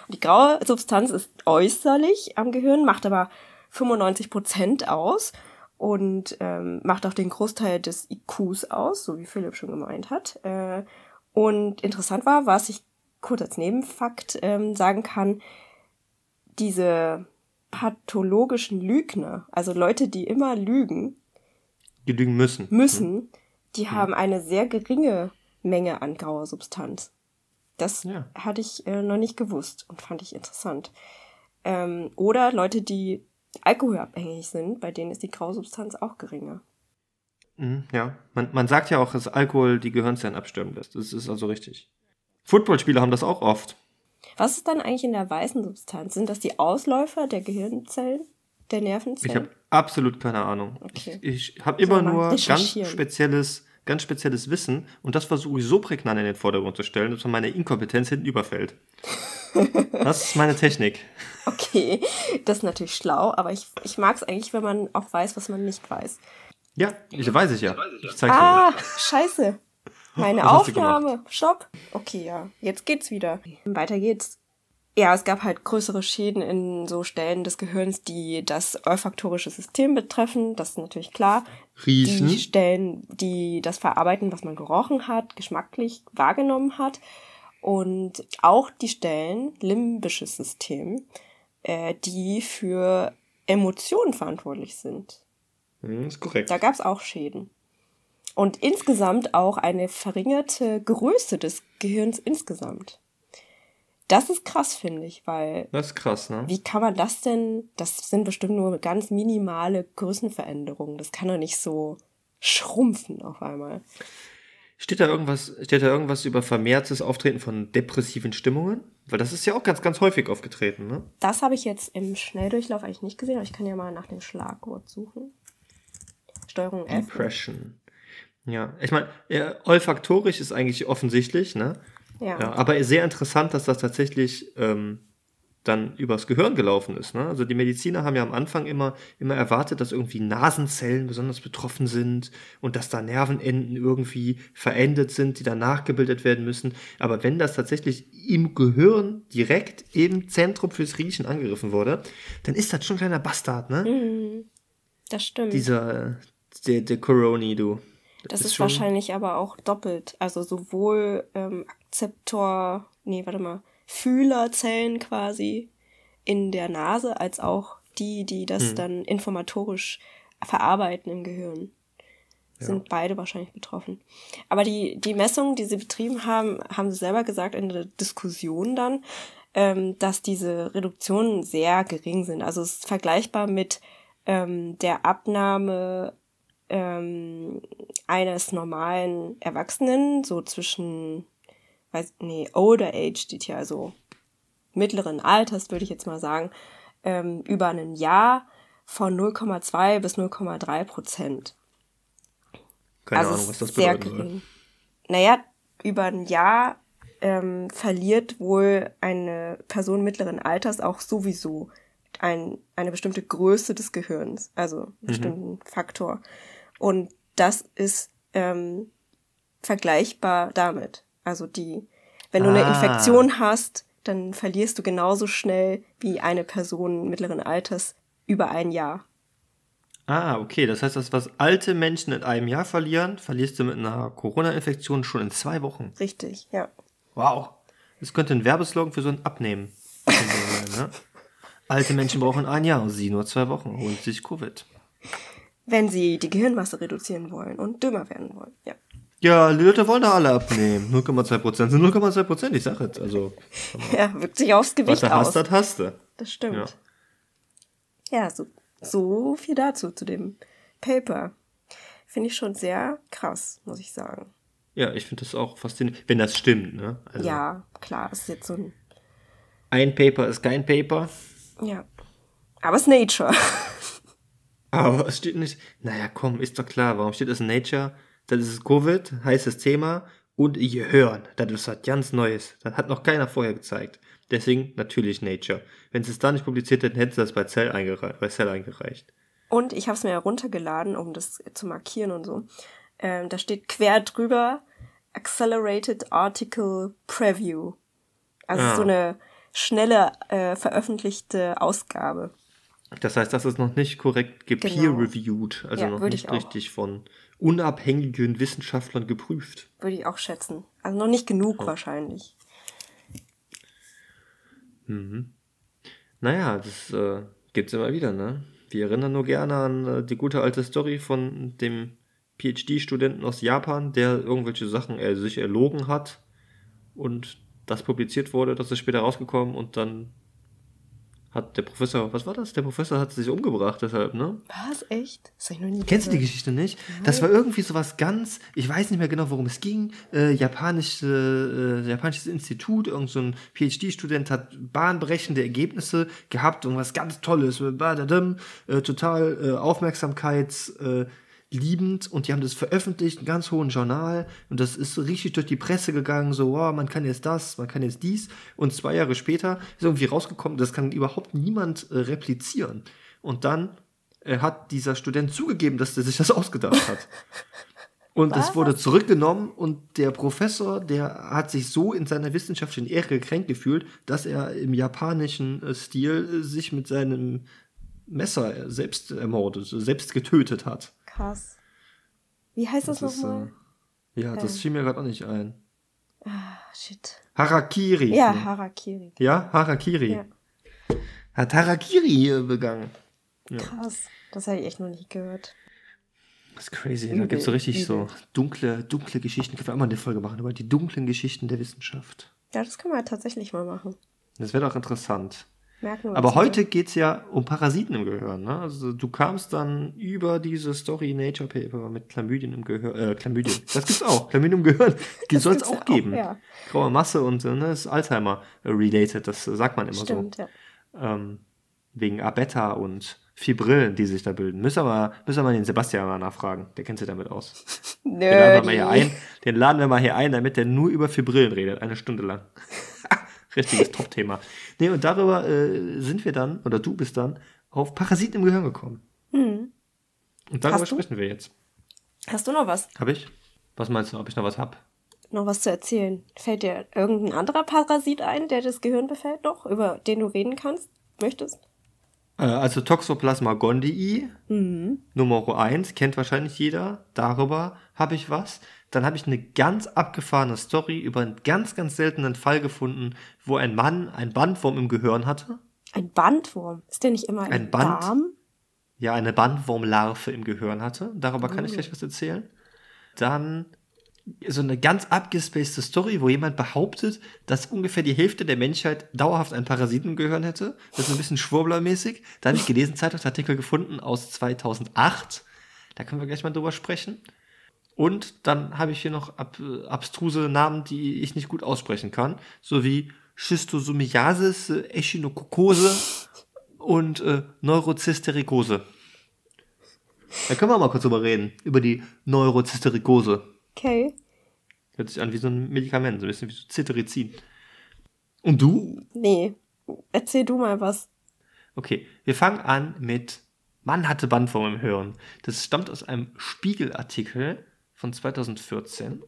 Und die graue Substanz ist äußerlich am Gehirn, macht aber 95 Prozent aus und ähm, macht auch den Großteil des IQs aus, so wie Philipp schon gemeint hat. Äh, und interessant war, was ich kurz als Nebenfakt ähm, sagen kann, diese pathologischen Lügner, also Leute, die immer lügen, die lügen müssen. Müssen, hm die haben eine sehr geringe Menge an grauer Substanz. Das ja. hatte ich äh, noch nicht gewusst und fand ich interessant. Ähm, oder Leute, die alkoholabhängig sind, bei denen ist die graue Substanz auch geringer. Mhm, ja, man, man sagt ja auch, dass Alkohol die Gehirnzellen absterben lässt. Das ist also richtig. Footballspieler haben das auch oft. Was ist dann eigentlich in der weißen Substanz? Sind das die Ausläufer der Gehirnzellen, der Nervenzellen? Ich habe absolut keine Ahnung. Okay. Ich, ich habe immer nur ganz spezielles, ganz spezielles Wissen und das versuche ich so prägnant in den Vordergrund zu stellen, dass man meine Inkompetenz hinten überfällt. das ist meine Technik. Okay, das ist natürlich schlau, aber ich, ich mag es eigentlich, wenn man auch weiß, was man nicht weiß. Ja, ich weiß es ja. Ich zeig's ah, dir. scheiße. Meine Aufnahme. Stopp. Okay, ja. Jetzt geht's wieder. Weiter geht's. Ja, es gab halt größere Schäden in so Stellen des Gehirns, die das olfaktorische System betreffen. Das ist natürlich klar. Riechen. Die Stellen, die das verarbeiten, was man gerochen hat, geschmacklich wahrgenommen hat. Und auch die Stellen, limbisches System, äh, die für Emotionen verantwortlich sind. Hm, ist korrekt. Da gab es auch Schäden. Und insgesamt auch eine verringerte Größe des Gehirns insgesamt. Das ist krass, finde ich, weil. Das ist krass, ne? Wie kann man das denn? Das sind bestimmt nur ganz minimale Größenveränderungen. Das kann doch nicht so schrumpfen auf einmal. Steht da irgendwas, steht da irgendwas über vermehrtes Auftreten von depressiven Stimmungen? Weil das ist ja auch ganz, ganz häufig aufgetreten, ne? Das habe ich jetzt im Schnelldurchlauf eigentlich nicht gesehen, aber ich kann ja mal nach dem Schlagwort suchen. Steuerung F. Depression. Ja, ich meine, ja, olfaktorisch ist eigentlich offensichtlich, ne? Ja. ja. aber sehr interessant, dass das tatsächlich ähm, dann übers Gehirn gelaufen ist. Ne? Also die Mediziner haben ja am Anfang immer, immer erwartet, dass irgendwie Nasenzellen besonders betroffen sind und dass da Nervenenden irgendwie verendet sind, die dann nachgebildet werden müssen. Aber wenn das tatsächlich im Gehirn direkt im Zentrum fürs Riechen angegriffen wurde, dann ist das schon ein kleiner Bastard, ne? Mhm. Das stimmt. Dieser, der, der Coroni, du. Das, das ist, ist wahrscheinlich aber auch doppelt. Also sowohl ähm, Akzeptor, nee, warte mal, Fühlerzellen quasi in der Nase, als auch die, die das hm. dann informatorisch verarbeiten im Gehirn. sind beide wahrscheinlich betroffen. Aber die, die Messungen, die sie betrieben haben, haben sie selber gesagt in der Diskussion dann, ähm, dass diese Reduktionen sehr gering sind. Also es ist vergleichbar mit ähm, der Abnahme ähm, eines normalen Erwachsenen, so zwischen, weiß, nee, older age steht hier, also mittleren Alters, würde ich jetzt mal sagen, ähm, über ein Jahr von 0,2 bis 0,3 Prozent. Keine also Ahnung, was das sehr bedeuten gering. soll. Naja, über ein Jahr ähm, verliert wohl eine Person mittleren Alters auch sowieso ein, eine bestimmte Größe des Gehirns, also einen mhm. bestimmten Faktor. Und das ist ähm, vergleichbar damit. Also die, wenn du ah. eine Infektion hast, dann verlierst du genauso schnell wie eine Person mittleren Alters über ein Jahr. Ah, okay. Das heißt, das, was alte Menschen in einem Jahr verlieren, verlierst du mit einer Corona-Infektion schon in zwei Wochen. Richtig, ja. Wow. Das könnte ein Werbeslogan für so ein Abnehmen sein, ne? Alte Menschen brauchen ein Jahr, sie nur zwei Wochen, holen sich Covid. Wenn sie die Gehirnmasse reduzieren wollen und dümmer werden wollen, ja. Ja, die Leute wollen da alle abnehmen. 0,2 Prozent sind 0,2 Prozent, ich sag jetzt. Also, ja, wirkt sich aufs Gewicht was du aus. Hast, das hast du. Das stimmt. Ja, ja so, so viel dazu, zu dem Paper. Finde ich schon sehr krass, muss ich sagen. Ja, ich finde das auch faszinierend, wenn das stimmt, ne? Also, ja, klar, das ist jetzt so ein. Ein Paper ist kein Paper. Ja. Aber es ist Nature. Aber es steht nicht. Naja, komm, ist doch klar. Warum steht das in Nature? Das ist Covid, heißes Thema. Und ihr hören, das ist was ganz Neues. Das hat noch keiner vorher gezeigt. Deswegen natürlich Nature. Wenn sie es da nicht publiziert hätten, hätten sie das bei Cell, eingereicht. Bei Cell eingereicht. Und ich habe es mir heruntergeladen, um das zu markieren und so. Ähm, da steht quer drüber Accelerated Article Preview. Also ah. so eine schnelle äh, veröffentlichte Ausgabe. Das heißt, das ist noch nicht korrekt gepeer-reviewed, genau. also ja, noch nicht richtig von unabhängigen Wissenschaftlern geprüft. Würde ich auch schätzen. Also noch nicht genug oh. wahrscheinlich. Mhm. Naja, das äh, es immer wieder, ne? Wir erinnern nur gerne an äh, die gute alte Story von dem PhD-Studenten aus Japan, der irgendwelche Sachen er sich erlogen hat und das publiziert wurde, das ist später rausgekommen und dann hat der Professor, was war das? Der Professor hat sich umgebracht deshalb, ne? Was? Echt? Das hab ich noch nie Kennst du die Geschichte nicht? Nein. Das war irgendwie sowas ganz, ich weiß nicht mehr genau, worum es ging. Äh, japanische, äh, japanisches Institut, irgend so ein PhD-Student hat bahnbrechende Ergebnisse gehabt, irgendwas ganz Tolles, äh, total äh, Aufmerksamkeits, äh, liebend und die haben das veröffentlicht, einen ganz hohen Journal und das ist so richtig durch die Presse gegangen, so, wow, man kann jetzt das, man kann jetzt dies und zwei Jahre später ist irgendwie rausgekommen, das kann überhaupt niemand äh, replizieren. Und dann äh, hat dieser Student zugegeben, dass er sich das ausgedacht hat. Und es wurde zurückgenommen und der Professor, der hat sich so in seiner wissenschaftlichen Ehre gekränkt gefühlt, dass er im japanischen äh, Stil äh, sich mit seinem Messer selbst ermordet, selbst getötet hat. Krass. Wie heißt das, das nochmal? Äh, ja, das fiel mir gerade auch nicht ein. Ah, shit. Harakiri. Ja, ne? Harakiri. Ja, Harakiri. Ja. Hat Harakiri begangen. Ja. Krass. Das habe ich echt noch nicht gehört. Das ist crazy. Übel, da gibt es so richtig übel. so dunkle, dunkle Geschichten. Können wir auch mal eine Folge machen über die dunklen Geschichten der Wissenschaft. Ja, das können wir tatsächlich mal machen. Das wäre doch interessant. Aber heute geht es ja um Parasiten im Gehirn. Ne? Also du kamst dann über diese Story Nature Paper mit Chlamydien im Gehirn. Äh, Chlamydien. Das gibt's auch. Chlamydien im Gehirn. Die soll es auch, auch geben. Ja. Graue Masse und ne, ist Alzheimer-related. Das sagt man immer Stimmt, so. Ja. Ähm, wegen Abeta und Fibrillen, die sich da bilden. Müssen wir, müssen wir mal den Sebastian mal nachfragen. Der kennt sich damit aus. Nö, den laden wir mal hier ein. Den laden wir mal hier ein, damit der nur über Fibrillen redet. Eine Stunde lang. Richtiges Top-Thema. Nee, und darüber äh, sind wir dann, oder du bist dann, auf Parasiten im Gehirn gekommen. Mhm. Und darüber sprechen wir jetzt. Hast du noch was? Hab ich? Was meinst du, ob ich noch was hab? Noch was zu erzählen? Fällt dir irgendein anderer Parasit ein, der das Gehirn befällt noch, über den du reden kannst, möchtest? Äh, also Toxoplasma gondii, mhm. Nummer 1, kennt wahrscheinlich jeder. Darüber habe ich was. Dann habe ich eine ganz abgefahrene Story über einen ganz, ganz seltenen Fall gefunden, wo ein Mann ein Bandwurm im Gehirn hatte. Ein Bandwurm? Ist der nicht immer ein Band? Darm? ja eine Bandwurmlarve im Gehirn hatte. Darüber kann ich gleich was erzählen. Dann so eine ganz abgespacede Story, wo jemand behauptet, dass ungefähr die Hälfte der Menschheit dauerhaft einen Parasiten im Gehirn hätte. Das ist ein bisschen schwurblermäßig. Da habe ich gelesen, Zeitungsartikel gefunden aus 2008. Da können wir gleich mal drüber sprechen. Und dann habe ich hier noch ab, abstruse Namen, die ich nicht gut aussprechen kann, sowie Schistosomiasis, äh, Echinokokose und äh, Neurozysterikose. Da können wir mal kurz drüber reden, über die Neurozysterikose. Okay. Hört sich an wie so ein Medikament, so ein bisschen wie so Cetirizin. Und du? Nee. Erzähl du mal was. Okay, wir fangen an mit Mann hatte Bandwurm im Hirn. Das stammt aus einem Spiegelartikel von 2014.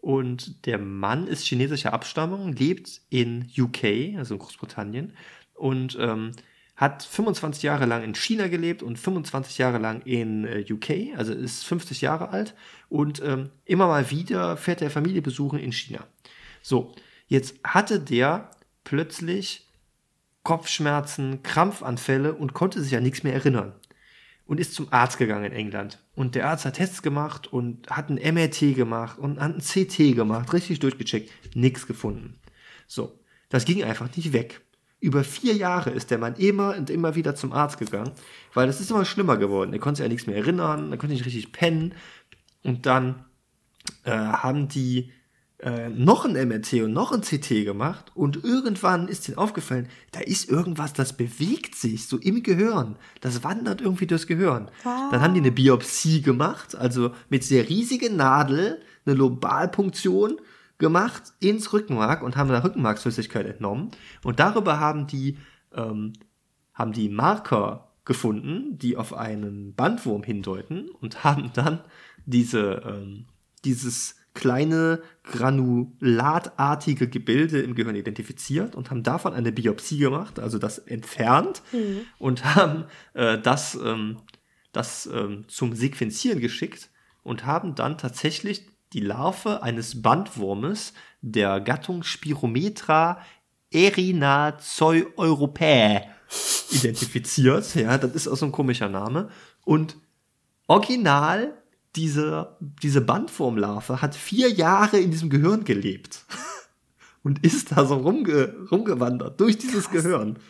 Und der Mann ist chinesischer Abstammung, lebt in UK, also in Großbritannien, und ähm, hat 25 Jahre lang in China gelebt und 25 Jahre lang in äh, UK, also ist 50 Jahre alt und ähm, immer mal wieder fährt er Familie besuchen in China. So, jetzt hatte der plötzlich Kopfschmerzen, Krampfanfälle und konnte sich ja nichts mehr erinnern. Und ist zum Arzt gegangen in England. Und der Arzt hat Tests gemacht und hat ein MRT gemacht und hat ein CT gemacht, richtig durchgecheckt, nichts gefunden. So, das ging einfach nicht weg. Über vier Jahre ist der Mann immer und immer wieder zum Arzt gegangen, weil das ist immer schlimmer geworden. Er konnte sich ja nichts mehr erinnern, er konnte nicht richtig pennen. Und dann äh, haben die äh, noch ein MRT und noch ein CT gemacht und irgendwann ist ihnen aufgefallen, da ist irgendwas, das bewegt sich so im Gehirn. Das wandert irgendwie durchs Gehirn. Ah. Dann haben die eine Biopsie gemacht, also mit sehr riesigen Nadel, eine Lobalpunktion gemacht ins Rückenmark und haben da Rückenmarksflüssigkeit entnommen. Und darüber haben die, ähm, haben die Marker gefunden, die auf einen Bandwurm hindeuten und haben dann diese, ähm, dieses kleine granulatartige Gebilde im Gehirn identifiziert und haben davon eine Biopsie gemacht, also das entfernt und haben äh, das, ähm, das ähm, zum Sequenzieren geschickt und haben dann tatsächlich die Larve eines Bandwurmes der Gattung Spirometra erinazoi-europae identifiziert. Ja, das ist auch so ein komischer Name. Und original diese, diese Bandwurmlarve hat vier Jahre in diesem Gehirn gelebt. Und ist da so rumge rumgewandert durch dieses Gehirn.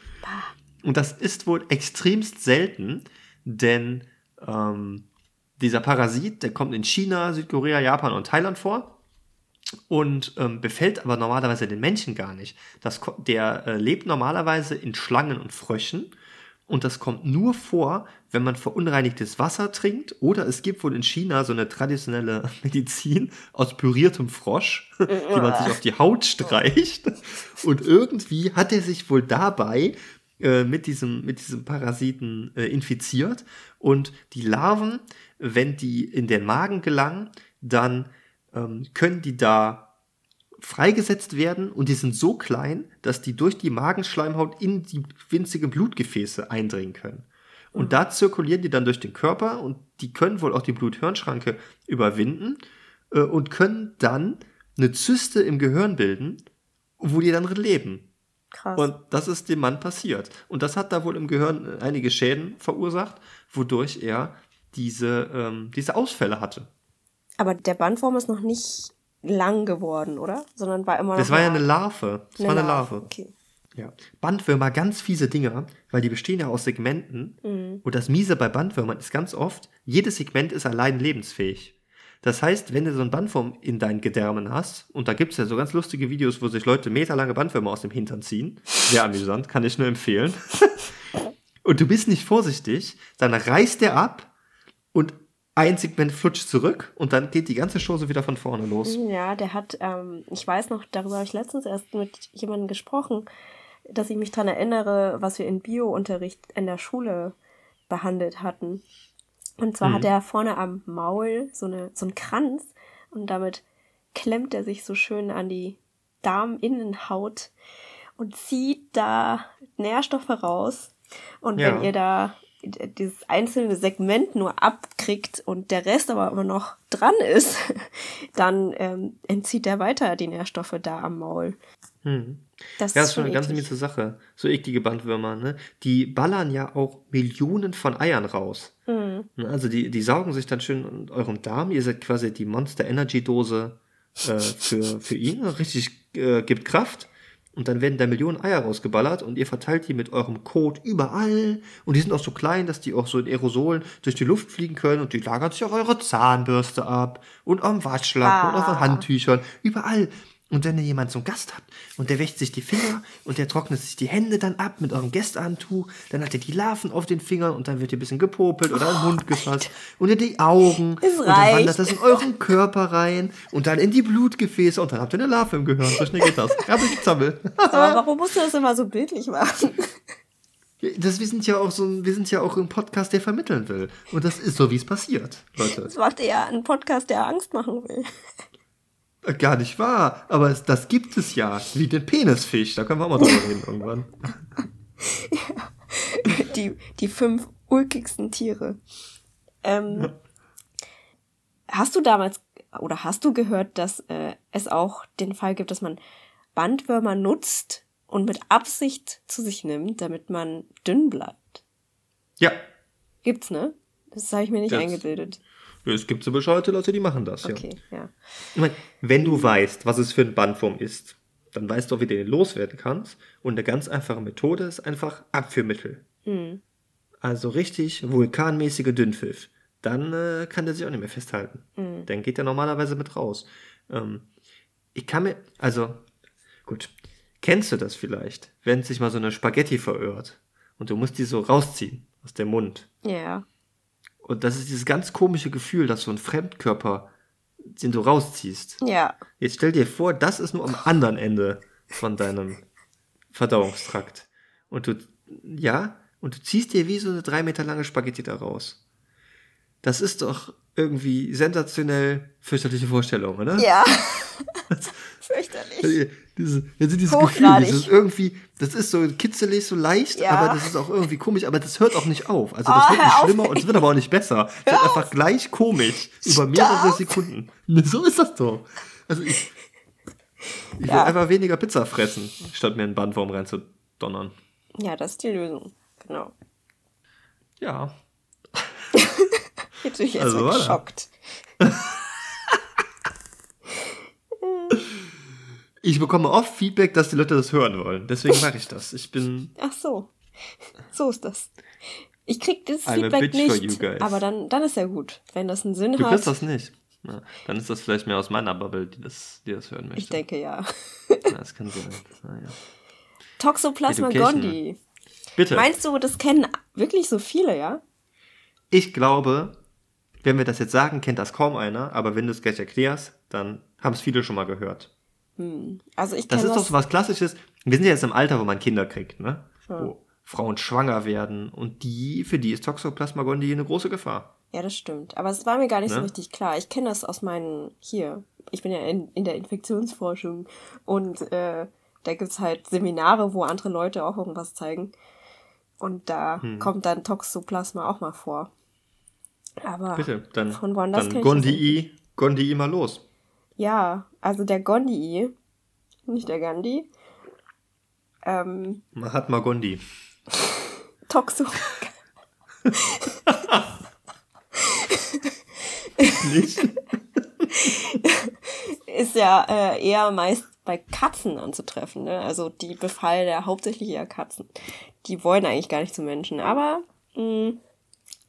Und das ist wohl extremst selten, denn ähm, dieser Parasit, der kommt in China, Südkorea, Japan und Thailand vor und ähm, befällt aber normalerweise den Menschen gar nicht. Das, der äh, lebt normalerweise in Schlangen und Fröschen und das kommt nur vor, wenn man verunreinigtes Wasser trinkt oder es gibt wohl in China so eine traditionelle Medizin aus püriertem Frosch, die man sich auf die Haut streicht. Und irgendwie hat er sich wohl dabei äh, mit diesem, mit diesem Parasiten äh, infiziert. Und die Larven, wenn die in den Magen gelangen, dann ähm, können die da freigesetzt werden und die sind so klein, dass die durch die Magenschleimhaut in die winzigen Blutgefäße eindringen können. Und da zirkulieren die dann durch den Körper und die können wohl auch die Blut-Hirn-Schranke überwinden äh, und können dann eine Zyste im Gehirn bilden, wo die dann leben. Krass. Und das ist dem Mann passiert. Und das hat da wohl im Gehirn äh, einige Schäden verursacht, wodurch er diese, ähm, diese Ausfälle hatte. Aber der Bandwurm ist noch nicht lang geworden, oder? Sondern war immer noch. Das war ja eine eine Larve. Das war eine Larve. Okay. Ja. Bandwürmer, ganz fiese Dinger, weil die bestehen ja aus Segmenten. Und das Miese bei Bandwürmern ist ganz oft, jedes Segment ist allein lebensfähig. Das heißt, wenn du so einen Bandwurm in deinen Gedärmen hast, und da gibt's ja so ganz lustige Videos, wo sich Leute meterlange Bandwürmer aus dem Hintern ziehen, sehr amüsant, kann ich nur empfehlen. und du bist nicht vorsichtig, dann reißt der ab und ein Segment flutscht zurück und dann geht die ganze Chose wieder von vorne los. Ja, der hat, ähm, ich weiß noch, darüber habe ich letztens erst mit jemandem gesprochen, dass ich mich daran erinnere, was wir in Bio-Unterricht in der Schule behandelt hatten. Und zwar hat er vorne am Maul so, eine, so einen Kranz und damit klemmt er sich so schön an die Darminnenhaut und zieht da Nährstoffe raus. Und Ja. wenn ihr da dieses einzelne Segment nur abkriegt und der Rest aber immer noch dran ist, dann ähm, entzieht er weiter die Nährstoffe da am Maul. Hm. Das Ja, ist schon eine ganz miese Sache. So eklige Bandwürmer, ne? Die ballern ja auch Millionen von Eiern raus. Mhm. Also die, die saugen sich dann schön in eurem Darm. Ihr seid quasi die Monster Energy Dose äh, für, für ihn. Richtig äh, gibt Kraft. Und dann werden da Millionen Eier rausgeballert und ihr verteilt die mit eurem Kot überall. Und die sind auch so klein, dass die auch so in Aerosolen durch die Luft fliegen können. Und die lagern sich auf eure Zahnbürste ab. Und am Waschlappen und auf den Ah. Handtüchern. Überall. Und wenn ihr jemand zum Gast habt und der wäscht sich die Finger und der trocknet sich die Hände dann ab mit eurem Gästehandtuch, dann hat er die Larven auf den Fingern und dann wird ihr ein bisschen gepopelt oder den Mund gefasst und in die Augen Es und dann wandert das in euren Körper rein und dann in die Blutgefäße und dann habt ihr eine Larve im Gehirn. So schnell geht das. Hab ich Zammel. Aber warum musst du das immer so bildlich machen? Das, wir sind ja auch so ein, wir sind ja auch ein Podcast, der vermitteln will. Und das ist so, wie es passiert, Leute. Das macht eher einen Podcast, der Angst machen will. Gar nicht wahr, aber es, das gibt es ja, wie den Penisfisch. Da können wir auch mal drüber reden irgendwann. Die, die fünf ulkigsten Tiere. Ähm, Hast du damals oder hast du gehört, dass äh, es auch den Fall gibt, dass man Bandwürmer nutzt und mit Absicht zu sich nimmt, damit man dünn bleibt? Ja, Gibt's, ne? Das habe ich mir nicht Das- eingebildet. Es gibt so bescheuerte Leute, die machen das, ja. Okay, ja. Ich meine, wenn du weißt, was es für ein Bandwurm ist, dann weißt du auch, wie du den loswerden kannst. Und eine ganz einfache Methode ist einfach Abführmittel. Also richtig vulkanmäßige Dünnpfiff. Dann äh, kann der sich auch nicht mehr festhalten. Dann geht er normalerweise mit raus. Ähm, ich kann mir, also, gut. Kennst du das vielleicht, wenn sich mal so eine Spaghetti verirrt und du musst die so rausziehen aus dem Mund? Ja. Und das ist dieses ganz komische Gefühl, dass so ein Fremdkörper, den du rausziehst. Ja. Jetzt stell dir vor, das ist nur am anderen Ende von deinem Verdauungstrakt. Und du, ja, und du ziehst dir wie so eine drei Meter lange Spaghetti da raus. Das ist doch irgendwie sensationell fürchterliche Vorstellung, oder? Ja. Fürchterlich. Also, Diese, also dieses. Gefühl, das ist irgendwie, das ist so kitzelig, so leicht, Ja. aber das ist auch irgendwie komisch, aber das hört auch nicht auf. Also Oh, das wird hör nicht schlimmer und es wird aber auch nicht besser. Es wird einfach gleich komisch über mehrere Stop. Sekunden. Ne, So ist das doch. Also ich, ich Ja. will einfach weniger Pizza fressen, statt mir einen Bandwurm reinzudonnern. Ja, das ist die Lösung. Genau. Ja. Jetzt bin ich jetzt Also, geschockt. Ich bekomme oft Feedback, dass die Leute das hören wollen. Deswegen mache ich das. Ich bin Ach so. So ist das. Ich krieg das I'm Feedback nicht, aber dann, dann ist ja gut. Wenn das einen Sinn Du hat. kriegst das nicht. Na, dann ist das vielleicht mehr aus meiner Bubble, die das, die das hören möchte. ich denke ja. Ja, das kann sein. Naja. Toxoplasma Education. gondii. Bitte. Meinst du, das kennen wirklich so viele, ja? ich glaube, wenn wir das jetzt sagen, kennt das kaum einer, aber wenn du es gleich erklärst, dann haben es viele schon mal gehört. Also ich Das ist doch so was Klassisches. Wir sind ja jetzt im Alter, wo man Kinder kriegt, ne? Wo Frauen schwanger werden und die, für die ist Toxoplasma gondii eine große Gefahr. Ja, das stimmt. Aber es war mir gar nicht so Ne? richtig klar. Ich kenne das aus meinen, hier, ich bin ja in, in der Infektionsforschung und äh, da gibt's halt Seminare, wo andere Leute auch irgendwas zeigen. Und da Hm. kommt dann Toxoplasma auch mal vor. Aber Bitte, dann, von woanders dann Gondii, Gondii mal los. Ja, also der Gondii, nicht der Gandhi, ähm, Mahatma Gondi. Toxo. Nicht? ist ja äh, eher meist bei Katzen anzutreffen. Ne? Also die befallen ja hauptsächlich eher Katzen. Die wollen eigentlich gar nicht zu Menschen. Aber mh,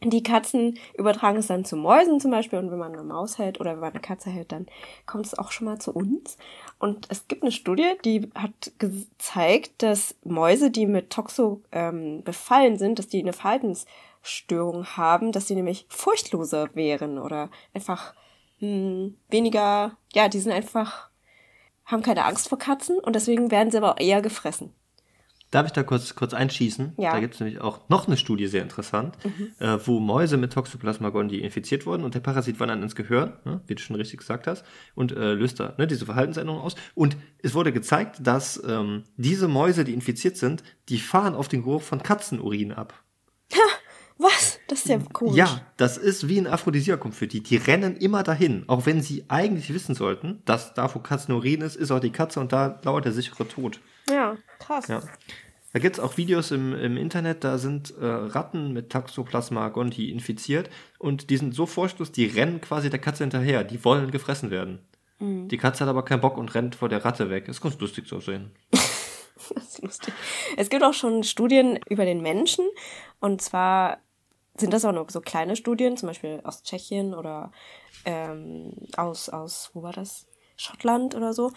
die Katzen übertragen es dann zu Mäusen zum Beispiel. Und wenn man eine Maus hält oder wenn man eine Katze hält, dann kommt es auch schon mal zu uns. Und es gibt eine Studie, die hat gezeigt, dass Mäuse, die mit Toxo ähm, befallen sind, dass die eine Verhaltensstörung haben, dass sie nämlich furchtloser wären oder einfach mh, weniger, ja, die sind einfach, haben keine Angst vor Katzen und deswegen werden sie aber eher gefressen. Darf ich da kurz, kurz einschießen? Ja. Da gibt es nämlich auch noch eine Studie, sehr interessant, äh, wo Mäuse mit Toxoplasma gondii infiziert wurden und der Parasit wandert ins Gehirn, ne, wie du schon richtig gesagt hast, und äh, löst da ne, diese Verhaltensänderungen aus. Und es wurde gezeigt, dass ähm, diese Mäuse, die infiziert sind, die fahren auf den Geruch von Katzenurin ab. Was? Das ist ja komisch. Ja, das ist wie ein Aphrodisiakum für die. Die rennen immer dahin, auch wenn sie eigentlich wissen sollten, dass da, wo Katzenurin ist, ist auch die Katze und da lauert der sichere Tod. Ja, krass. Ja. Da gibt es auch Videos im, im Internet, da sind äh, Ratten mit Toxoplasma gondii infiziert und die sind so vorstoß, die rennen quasi der Katze hinterher. Die wollen gefressen werden. Mhm. Die Katze hat aber keinen Bock und rennt vor der Ratte weg. Ist ganz lustig zu sehen. Das ist lustig. Es gibt auch schon Studien über den Menschen. Und zwar sind das auch nur so kleine Studien, zum Beispiel aus Tschechien oder ähm, aus, aus, wo war das? Schottland oder so,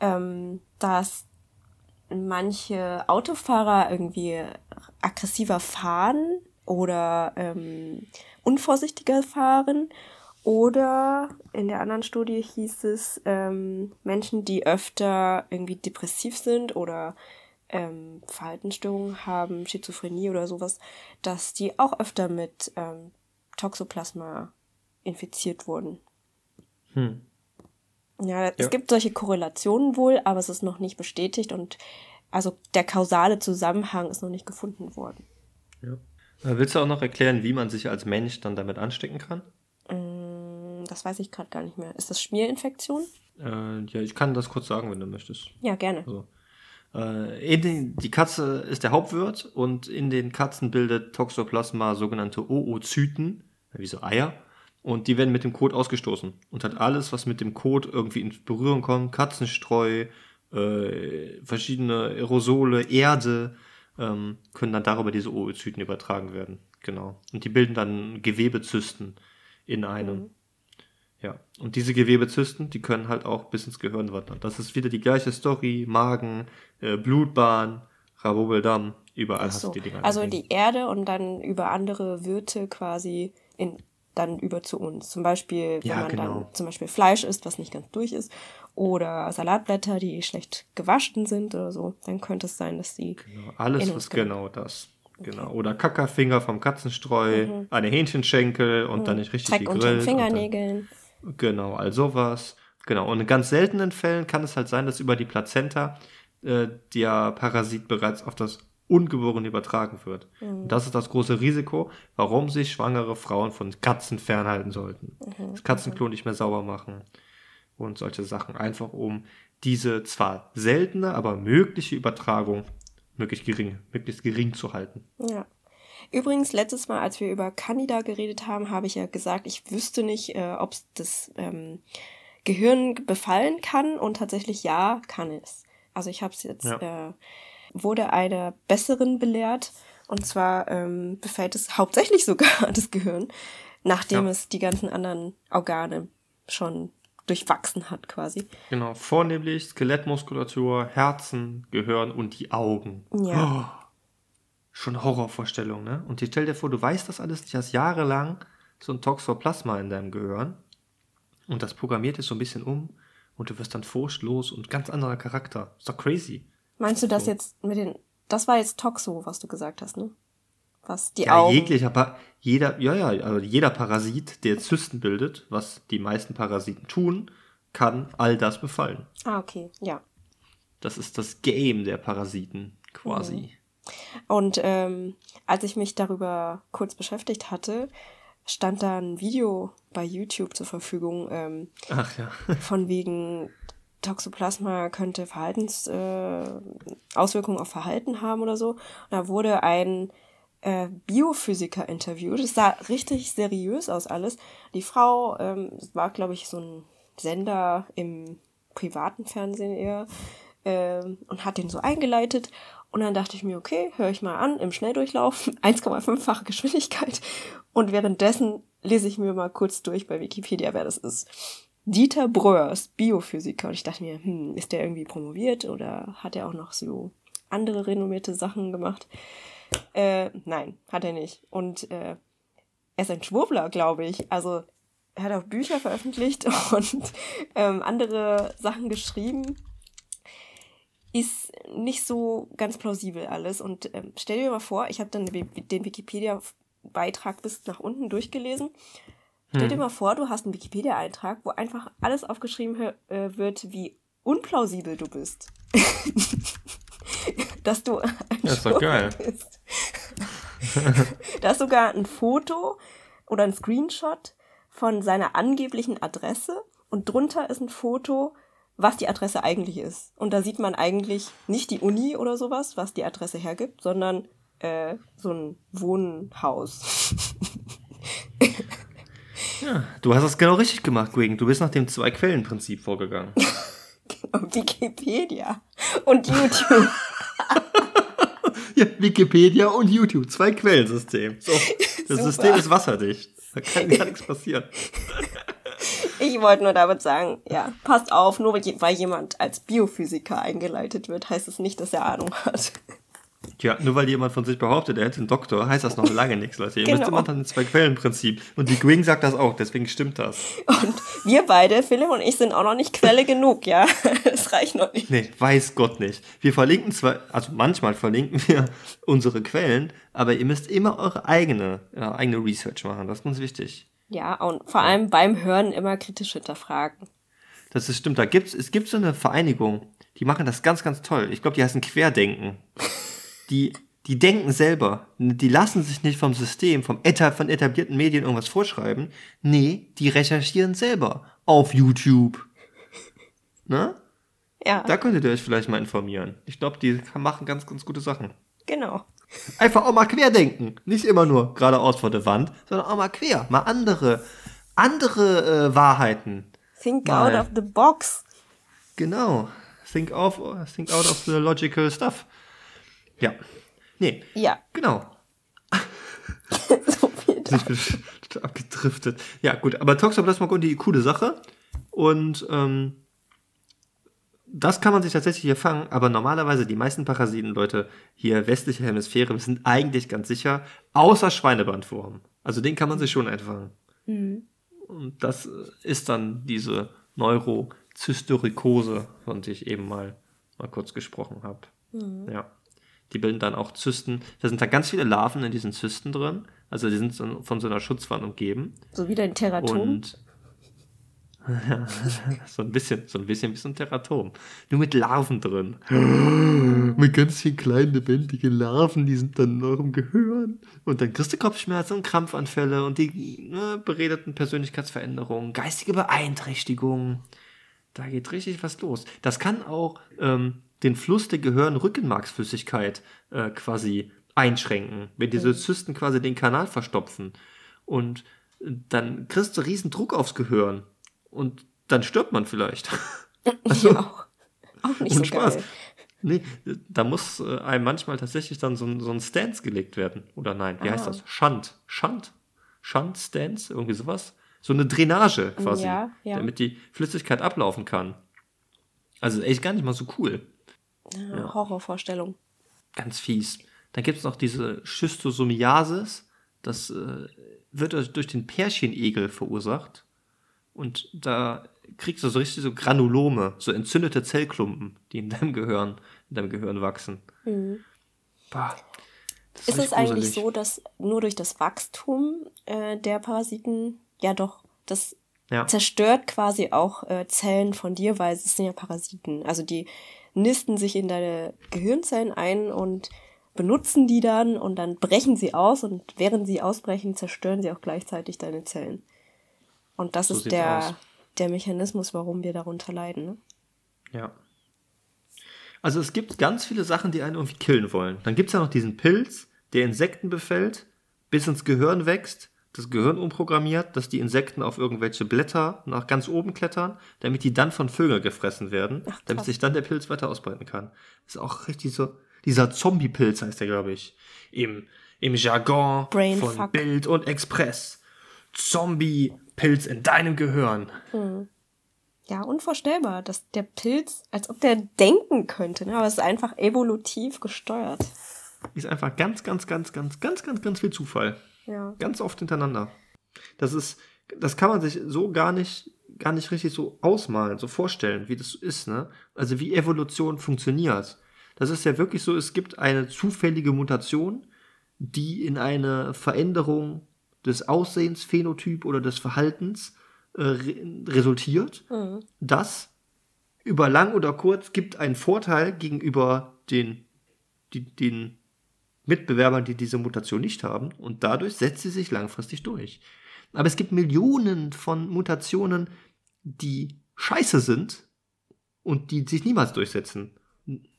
ähm, dass manche Autofahrer irgendwie aggressiver fahren oder ähm, unvorsichtiger fahren. Oder in der anderen Studie hieß es ähm, Menschen, die öfter irgendwie depressiv sind oder ähm, Verhaltensstörungen haben, Schizophrenie oder sowas, dass die auch öfter mit ähm, Toxoplasma infiziert wurden. Hm. Ja, es Ja. gibt solche Korrelationen wohl, aber es ist noch nicht bestätigt und also der kausale Zusammenhang ist noch nicht gefunden worden. Ja. Äh, Willst du auch noch erklären, wie man sich als Mensch dann damit anstecken kann? Mm, Das weiß ich gerade gar nicht mehr. Ist das Schmierinfektion? Äh, ja, ich kann das kurz sagen, wenn du möchtest. Ja, gerne. Also, äh, den, die Katze ist der Hauptwirt und in den Katzen bildet Toxoplasma sogenannte Oozyten, wie so Eier, und die werden mit dem Kot ausgestoßen. Und hat alles, was mit dem Kot irgendwie in Berührung kommt, Katzenstreu, äh, verschiedene Aerosole, Erde, ähm, können dann darüber diese Oozyten übertragen werden. Genau. Und die bilden dann Gewebezysten in einem. Ja, und diese Gewebezysten, die können halt auch bis ins Gehirn wandern. Das ist wieder die gleiche Story, Magen, äh, Blutbahn, Rabobeldam, überall Ach hast so. du die Dinger. Also die Erde und dann über andere Wirte quasi in, dann über zu uns. Zum Beispiel, wenn Ja, man genau. dann zum Beispiel Fleisch isst, was nicht ganz durch ist, oder Salatblätter, die schlecht gewaschen sind oder so, dann könnte es sein, dass die Genau, alles ist genau das. Genau. Oder Kackerfinger vom Katzenstreu, eine Hähnchenschenkel und dann nicht richtig Mhm. Dreck unter den gegrillt. und dann- Fingernägeln. Genau, all sowas. Genau, und in ganz seltenen Fällen kann es halt sein, dass über die Plazenta äh, der Parasit bereits auf das Ungeborene übertragen wird. Und das ist das große Risiko, warum sich schwangere Frauen von Katzen fernhalten sollten. Das Katzenklo nicht mehr sauber machen und solche Sachen, einfach um diese zwar seltene, aber mögliche Übertragung möglichst gering, möglichst gering zu halten. Ja. Übrigens, letztes Mal, als wir über Candida geredet haben, habe ich ja gesagt, ich wüsste nicht, äh, ob es das ähm, Gehirn befallen kann und tatsächlich ja, kann es. Also ich habe es jetzt, Ja. äh, wurde einer besseren belehrt und zwar ähm, befällt es hauptsächlich sogar das Gehirn, nachdem Ja. es die ganzen anderen Organe schon durchwachsen hat quasi. Genau, vornehmlich Skelettmuskulatur, Herzen, Gehirn und die Augen. Ja. Oh, schon Horrorvorstellung, ne? Und stell dir vor, du weißt das alles, du hast jahrelang so ein Toxoplasma in deinem Gehirn und das programmiert es so ein bisschen um und du wirst dann furchtlos und ganz anderer Charakter. Ist doch crazy. Meinst du das jetzt mit den, das war jetzt Toxo, was du gesagt hast, ne? Was die Ja, Augen. jeglicher pa jeder, ja, ja, also jeder Parasit, der Zysten bildet, was die meisten Parasiten tun, kann all das befallen. Ah, okay, ja. Das ist das Game der Parasiten, quasi. Und ähm, als ich mich darüber kurz beschäftigt hatte, stand da ein Video bei YouTube zur Verfügung, ähm, Ach ja. von wegen Toxoplasma könnte Verhaltens äh, Auswirkungen auf Verhalten haben oder so. Und da wurde ein äh, Biophysiker interviewt. Es sah richtig seriös aus alles. Die Frau ähm, war, glaube ich, so ein Sender im privaten Fernsehen eher ähm, und hat den so eingeleitet. Und dann dachte ich mir, okay, höre ich mal an im Schnelldurchlauf, 1,5-fache Geschwindigkeit. Und währenddessen lese ich mir mal kurz durch bei Wikipedia, wer das ist. Dieter Bröers, Biophysiker. Und ich dachte mir, hm, ist der irgendwie promoviert oder hat er auch noch so andere renommierte Sachen gemacht? Äh, nein, hat er nicht. Und äh, er ist ein Schwurbler, glaube ich. Also er hat auch Bücher veröffentlicht und ähm, andere Sachen geschrieben. Ist nicht so ganz plausibel alles. Und ähm, stell dir mal vor, ich habe dann den Wikipedia-Beitrag bis nach unten durchgelesen. Stell dir mal vor, du hast einen Wikipedia-Eintrag, wo einfach alles aufgeschrieben äh, wird, wie unplausibel du bist. Dass du ein Das ist doch geil. Bist. da ist sogar ein Foto oder ein Screenshot von seiner angeblichen Adresse und drunter ist ein Foto, was die Adresse eigentlich ist. Und da sieht man eigentlich nicht die Uni oder sowas, was die Adresse hergibt, sondern äh, so ein Wohnhaus. ja, du hast das genau richtig gemacht, Greg. Du bist nach dem Zwei-Quellen-Prinzip vorgegangen. genau, Wikipedia und YouTube. ja, Wikipedia und YouTube, zwei Quellensystem. So, das Super. System ist wasserdicht. Da kann gar nichts passieren. Ich wollte nur damit sagen, ja, passt auf, nur weil jemand als Biophysiker eingeleitet wird, heißt es nicht, dass er Ahnung hat. Ja, nur weil jemand von sich behauptet, er hätte einen Doktor, heißt das noch lange nichts, Leute. Ihr genau. müsst immer dann zwei Quellenprinzip. Und die Gwing sagt das auch, deswegen stimmt das. Und wir beide, Philipp und ich, sind auch noch nicht Quelle genug, ja. Das reicht noch nicht. Nee, weiß Gott nicht. Wir verlinken zwar, also manchmal verlinken wir unsere Quellen, aber ihr müsst immer eure eigene, ja, eigene Research machen. Das ist ganz wichtig. Ja, und vor allem beim Hören immer kritisch hinterfragen. Das ist stimmt. Da gibt's, es gibt so eine Vereinigung, die machen das ganz, ganz toll. Ich glaube, die heißen Querdenken die, die denken selber. Die lassen sich nicht vom System, vom Eta, von etablierten Medien irgendwas vorschreiben. Nee, die recherchieren selber auf YouTube. Ne? Ja. Da könntet ihr euch vielleicht mal informieren. Ich glaube, die machen ganz, ganz gute Sachen. Genau. Einfach auch mal querdenken. Nicht immer nur geradeaus vor der Wand, sondern auch mal quer. Mal andere, andere äh, Wahrheiten. Think mal. out of the box. Genau. Think, of, think out of the logical stuff. Ja. Nee. Ja. Genau. so viel Ich bin abgedriftet. Ja, gut. Aber Toxoplasma gondii, coole Sache. Und ähm, das kann man sich tatsächlich hier fangen, aber normalerweise die meisten Parasiten, Leute, hier westliche Hemisphäre, sind eigentlich ganz sicher, außer Schweinebandwurm. Also den kann man sich schon einfangen. Mhm. Und das ist dann diese Neurozystorikose, von der ich eben mal, mal kurz gesprochen habe. Mhm. Ja. Die bilden dann auch Zysten. Da sind da ganz viele Larven in diesen Zysten drin. Also die sind so, von so einer Schutzwand umgeben. So wie dein Teratom. Und so ein bisschen, so ein bisschen wie so ein Teratom. Nur mit Larven drin. mit ganz vielen kleinen, lebendigen Larven, die sind dann in eurem Gehirn. Und dann kriegst du Kopfschmerzen und Krampfanfälle und die ne, beredeten Persönlichkeitsveränderungen, geistige Beeinträchtigungen. Da geht richtig was los. Das kann auch ähm, den Fluss der Gehirn-Rückenmarksflüssigkeit äh, quasi einschränken, wenn diese Zysten quasi den Kanal verstopfen. Und dann kriegst du riesen Druck aufs Gehirn und dann stirbt man vielleicht. also, ja, auch, auch nicht so Spaß. Geil. Nee, da muss äh, einem manchmal tatsächlich dann so ein, so ein Stance gelegt werden. Oder nein, wie ah. heißt das? Schand. Schand? Schand-Stance? Irgendwie sowas? So eine Drainage quasi, ja, ja. damit die Flüssigkeit ablaufen kann. Also echt gar nicht mal so cool. Ja. Horrorvorstellung. Ganz fies. Dann gibt es noch diese Schistosomiasis. Das äh, wird durch den Pärchenegel verursacht. Und da kriegst du so richtig so Granulome, so entzündete Zellklumpen, die in deinem Gehirn, in deinem Gehirn wachsen. Mhm. Bah, ist, es eigentlich so, dass nur durch das Wachstum äh, der Parasiten, ja doch, das ja. zerstört quasi auch äh, Zellen von dir, weil es sind ja Parasiten. Also die nisten sich in deine Gehirnzellen ein und benutzen die dann und dann brechen sie aus und während sie ausbrechen, zerstören sie auch gleichzeitig deine Zellen. Und das so ist der, der Mechanismus, warum wir darunter leiden. Ne? Ja. Also es gibt ganz viele Sachen, die einen irgendwie killen wollen. Dann gibt es ja noch diesen Pilz, der Insekten befällt, bis ins Gehirn wächst das Gehirn umprogrammiert, dass die Insekten auf irgendwelche Blätter nach ganz oben klettern, damit die dann von Vögeln gefressen werden, Ach, damit sich dann der Pilz weiter ausbreiten kann. Das ist auch richtig so, dieser Zombie-Pilz heißt der, glaube ich, im, im Jargon Brainfuck. von Bild und Express. Zombie-Pilz in deinem Gehirn. Hm. Ja, unvorstellbar, dass der Pilz, als ob der denken könnte, ne? aber es ist einfach evolutiv gesteuert. Ist einfach ganz, ganz, ganz, ganz, ganz, ganz, ganz viel Zufall. Ja. Ganz oft hintereinander. Das ist, das kann man sich so gar nicht, gar nicht richtig so ausmalen, so vorstellen, wie das ist, ne? Also wie Evolution funktioniert. Das ist ja wirklich so, es gibt eine zufällige Mutation, die in eine Veränderung des Aussehens, Phänotyp oder des Verhaltens äh, re resultiert. Mhm. Das über lang oder kurz gibt einen Vorteil gegenüber den, die, den Mitbewerbern, die diese Mutation nicht haben. Und dadurch setzt sie sich langfristig durch. Aber es gibt Millionen von Mutationen, die scheiße sind und die sich niemals durchsetzen.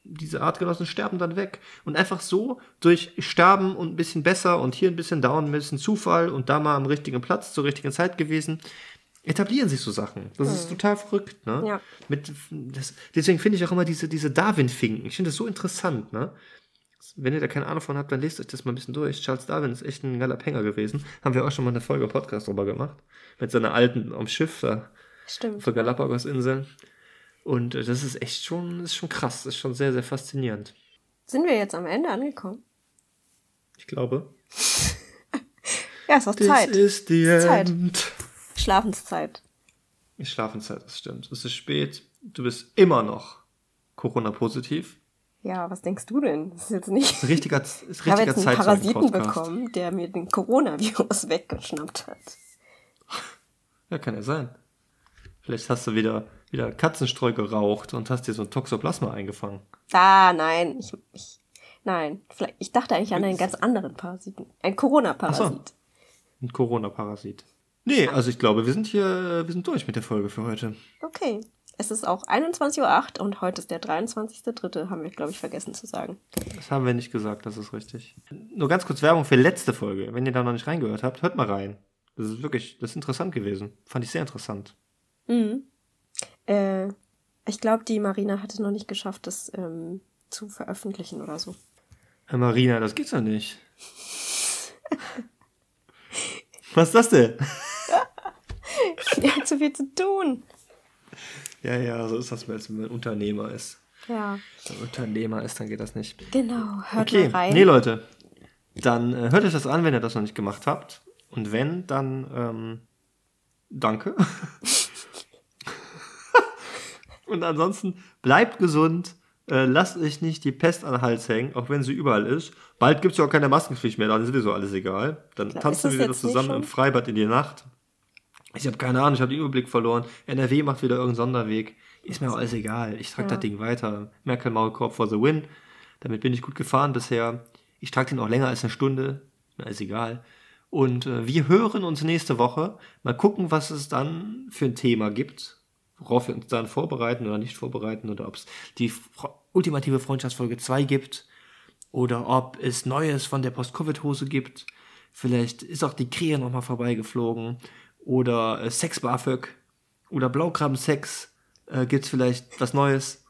Diese Artgenossen sterben dann weg. Und einfach so durch Sterben und ein bisschen besser und hier ein bisschen down, ein bisschen Zufall und da mal am richtigen Platz zur richtigen Zeit gewesen, etablieren sich so Sachen. Das hm. ist total verrückt, ne? Ja. Mit, das, deswegen finde ich auch immer diese, diese Darwin-Finken. Ich finde das so interessant, ne? Wenn ihr da keine Ahnung von habt, dann lest euch das mal ein bisschen durch. Charles Darwin ist echt ein geiler Penger gewesen. Haben wir auch schon mal eine Folge Podcast drüber gemacht. Mit seiner alten am Schiff da. Stimmt. Für Galapagos-Inseln. Und äh, das ist echt schon, ist schon krass. Das ist schon sehr, sehr faszinierend. Sind wir jetzt am Ende angekommen? Ich glaube. ja, es ist auch Zeit. Es ist die Zeit. End. Schlafenszeit. Schlafenszeit, das stimmt. Es ist spät. Du bist immer noch Corona-positiv. Ja, was denkst du denn? Das ist jetzt nicht. Das ist richtiger, ist richtiger ich habe jetzt einen Parasiten bekommen, der mir den Coronavirus weggeschnappt hat. Ja, kann ja sein. Vielleicht hast du wieder, wieder Katzenstreu geraucht und hast dir so ein Toxoplasma eingefangen. Ah, nein. Ich, ich, nein. Vielleicht, ich dachte eigentlich an einen ganz anderen Parasiten. Ein Corona-Parasit. So. Ein Corona-Parasit. Nee, also ich glaube, wir sind hier, wir sind durch mit der Folge für heute. Okay. Es ist auch 21.08 Uhr und heute ist der 23.03. Haben wir, glaube ich, vergessen zu sagen. Das haben wir nicht gesagt, das ist richtig. Nur ganz kurz Werbung für letzte Folge. Wenn ihr da noch nicht reingehört habt, hört mal rein. Das ist wirklich, das ist interessant gewesen. Fand ich sehr interessant. Mhm. Äh, ich glaube, die Marina hat es noch nicht geschafft, das ähm, zu veröffentlichen oder so. Herr Marina, das geht's doch nicht. Was ist das denn? hat zu viel zu tun. Ja, ja, so ist das, wenn man Unternehmer ist. Ja. Wenn man Unternehmer ist, dann geht das nicht. Genau, hört okay. mal rein. Nee, Leute, dann äh, hört euch das an, wenn ihr das noch nicht gemacht habt. Und wenn, dann ähm, danke. Und ansonsten bleibt gesund. Äh, lasst euch nicht die Pest an den Hals hängen, auch wenn sie überall ist. Bald gibt es ja auch keine Maskenpflicht mehr, dann ist sowieso alles egal. Dann Klar, tanzen wir wieder zusammen im Freibad in die Nacht. Ich habe keine Ahnung, ich habe den Überblick verloren. NRW macht wieder irgendeinen Sonderweg. Ist mir auch alles egal. Ich trage ja. das Ding weiter. Merkel Maulkorb for the win. Damit bin ich gut gefahren bisher. Ich trage den auch länger als eine Stunde. Na, ist egal. Und äh, wir hören uns nächste Woche. Mal gucken, was es dann für ein Thema gibt. Worauf wir uns dann vorbereiten oder nicht vorbereiten. Oder ob es die ultimative Freundschaftsfolge 2 gibt. Oder ob es Neues von der Post-Covid-Hose gibt. Vielleicht ist auch die Krähe nochmal vorbeigeflogen. Oder äh, Sex BAföG. Oder Blaukrabben-Sex. Äh, gibt's vielleicht was Neues?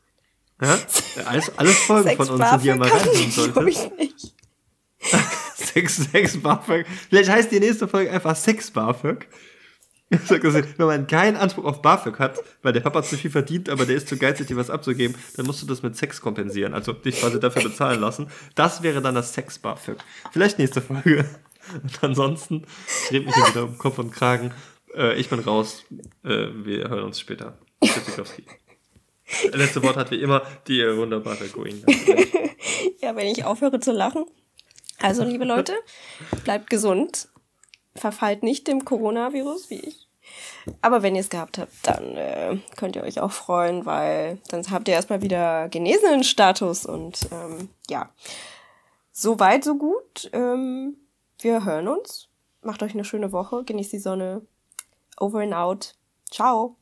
Ja? Alles, alles Folgen Sex von uns, die ihr mal reinhören solltet. Sex, Sex BAföG. Vielleicht heißt die nächste Folge einfach Sex BAföG. Wenn man keinen Anspruch auf BAföG hat, weil der Papa zu viel verdient, aber der ist zu geizig, dir was abzugeben, dann musst du das mit Sex kompensieren, also dich quasi dafür bezahlen lassen. Das wäre dann das Sex BAföG. Vielleicht nächste Folge. Und ansonsten, ich rede mich hier wieder um Kopf und Kragen. Äh, ich bin raus. Äh, wir hören uns später. Letzte Wort hat wie immer die wunderbare Goin. ja, wenn ich aufhöre zu lachen. Also, liebe Leute, bleibt gesund. Verfallt nicht dem Coronavirus wie ich. Aber wenn ihr es gehabt habt, dann äh, könnt ihr euch auch freuen, weil dann habt ihr erstmal wieder genesenen Status und ähm, ja, so weit, so gut. Ähm, wir hören uns. Macht euch eine schöne Woche. Genießt die Sonne. Over and out. Ciao.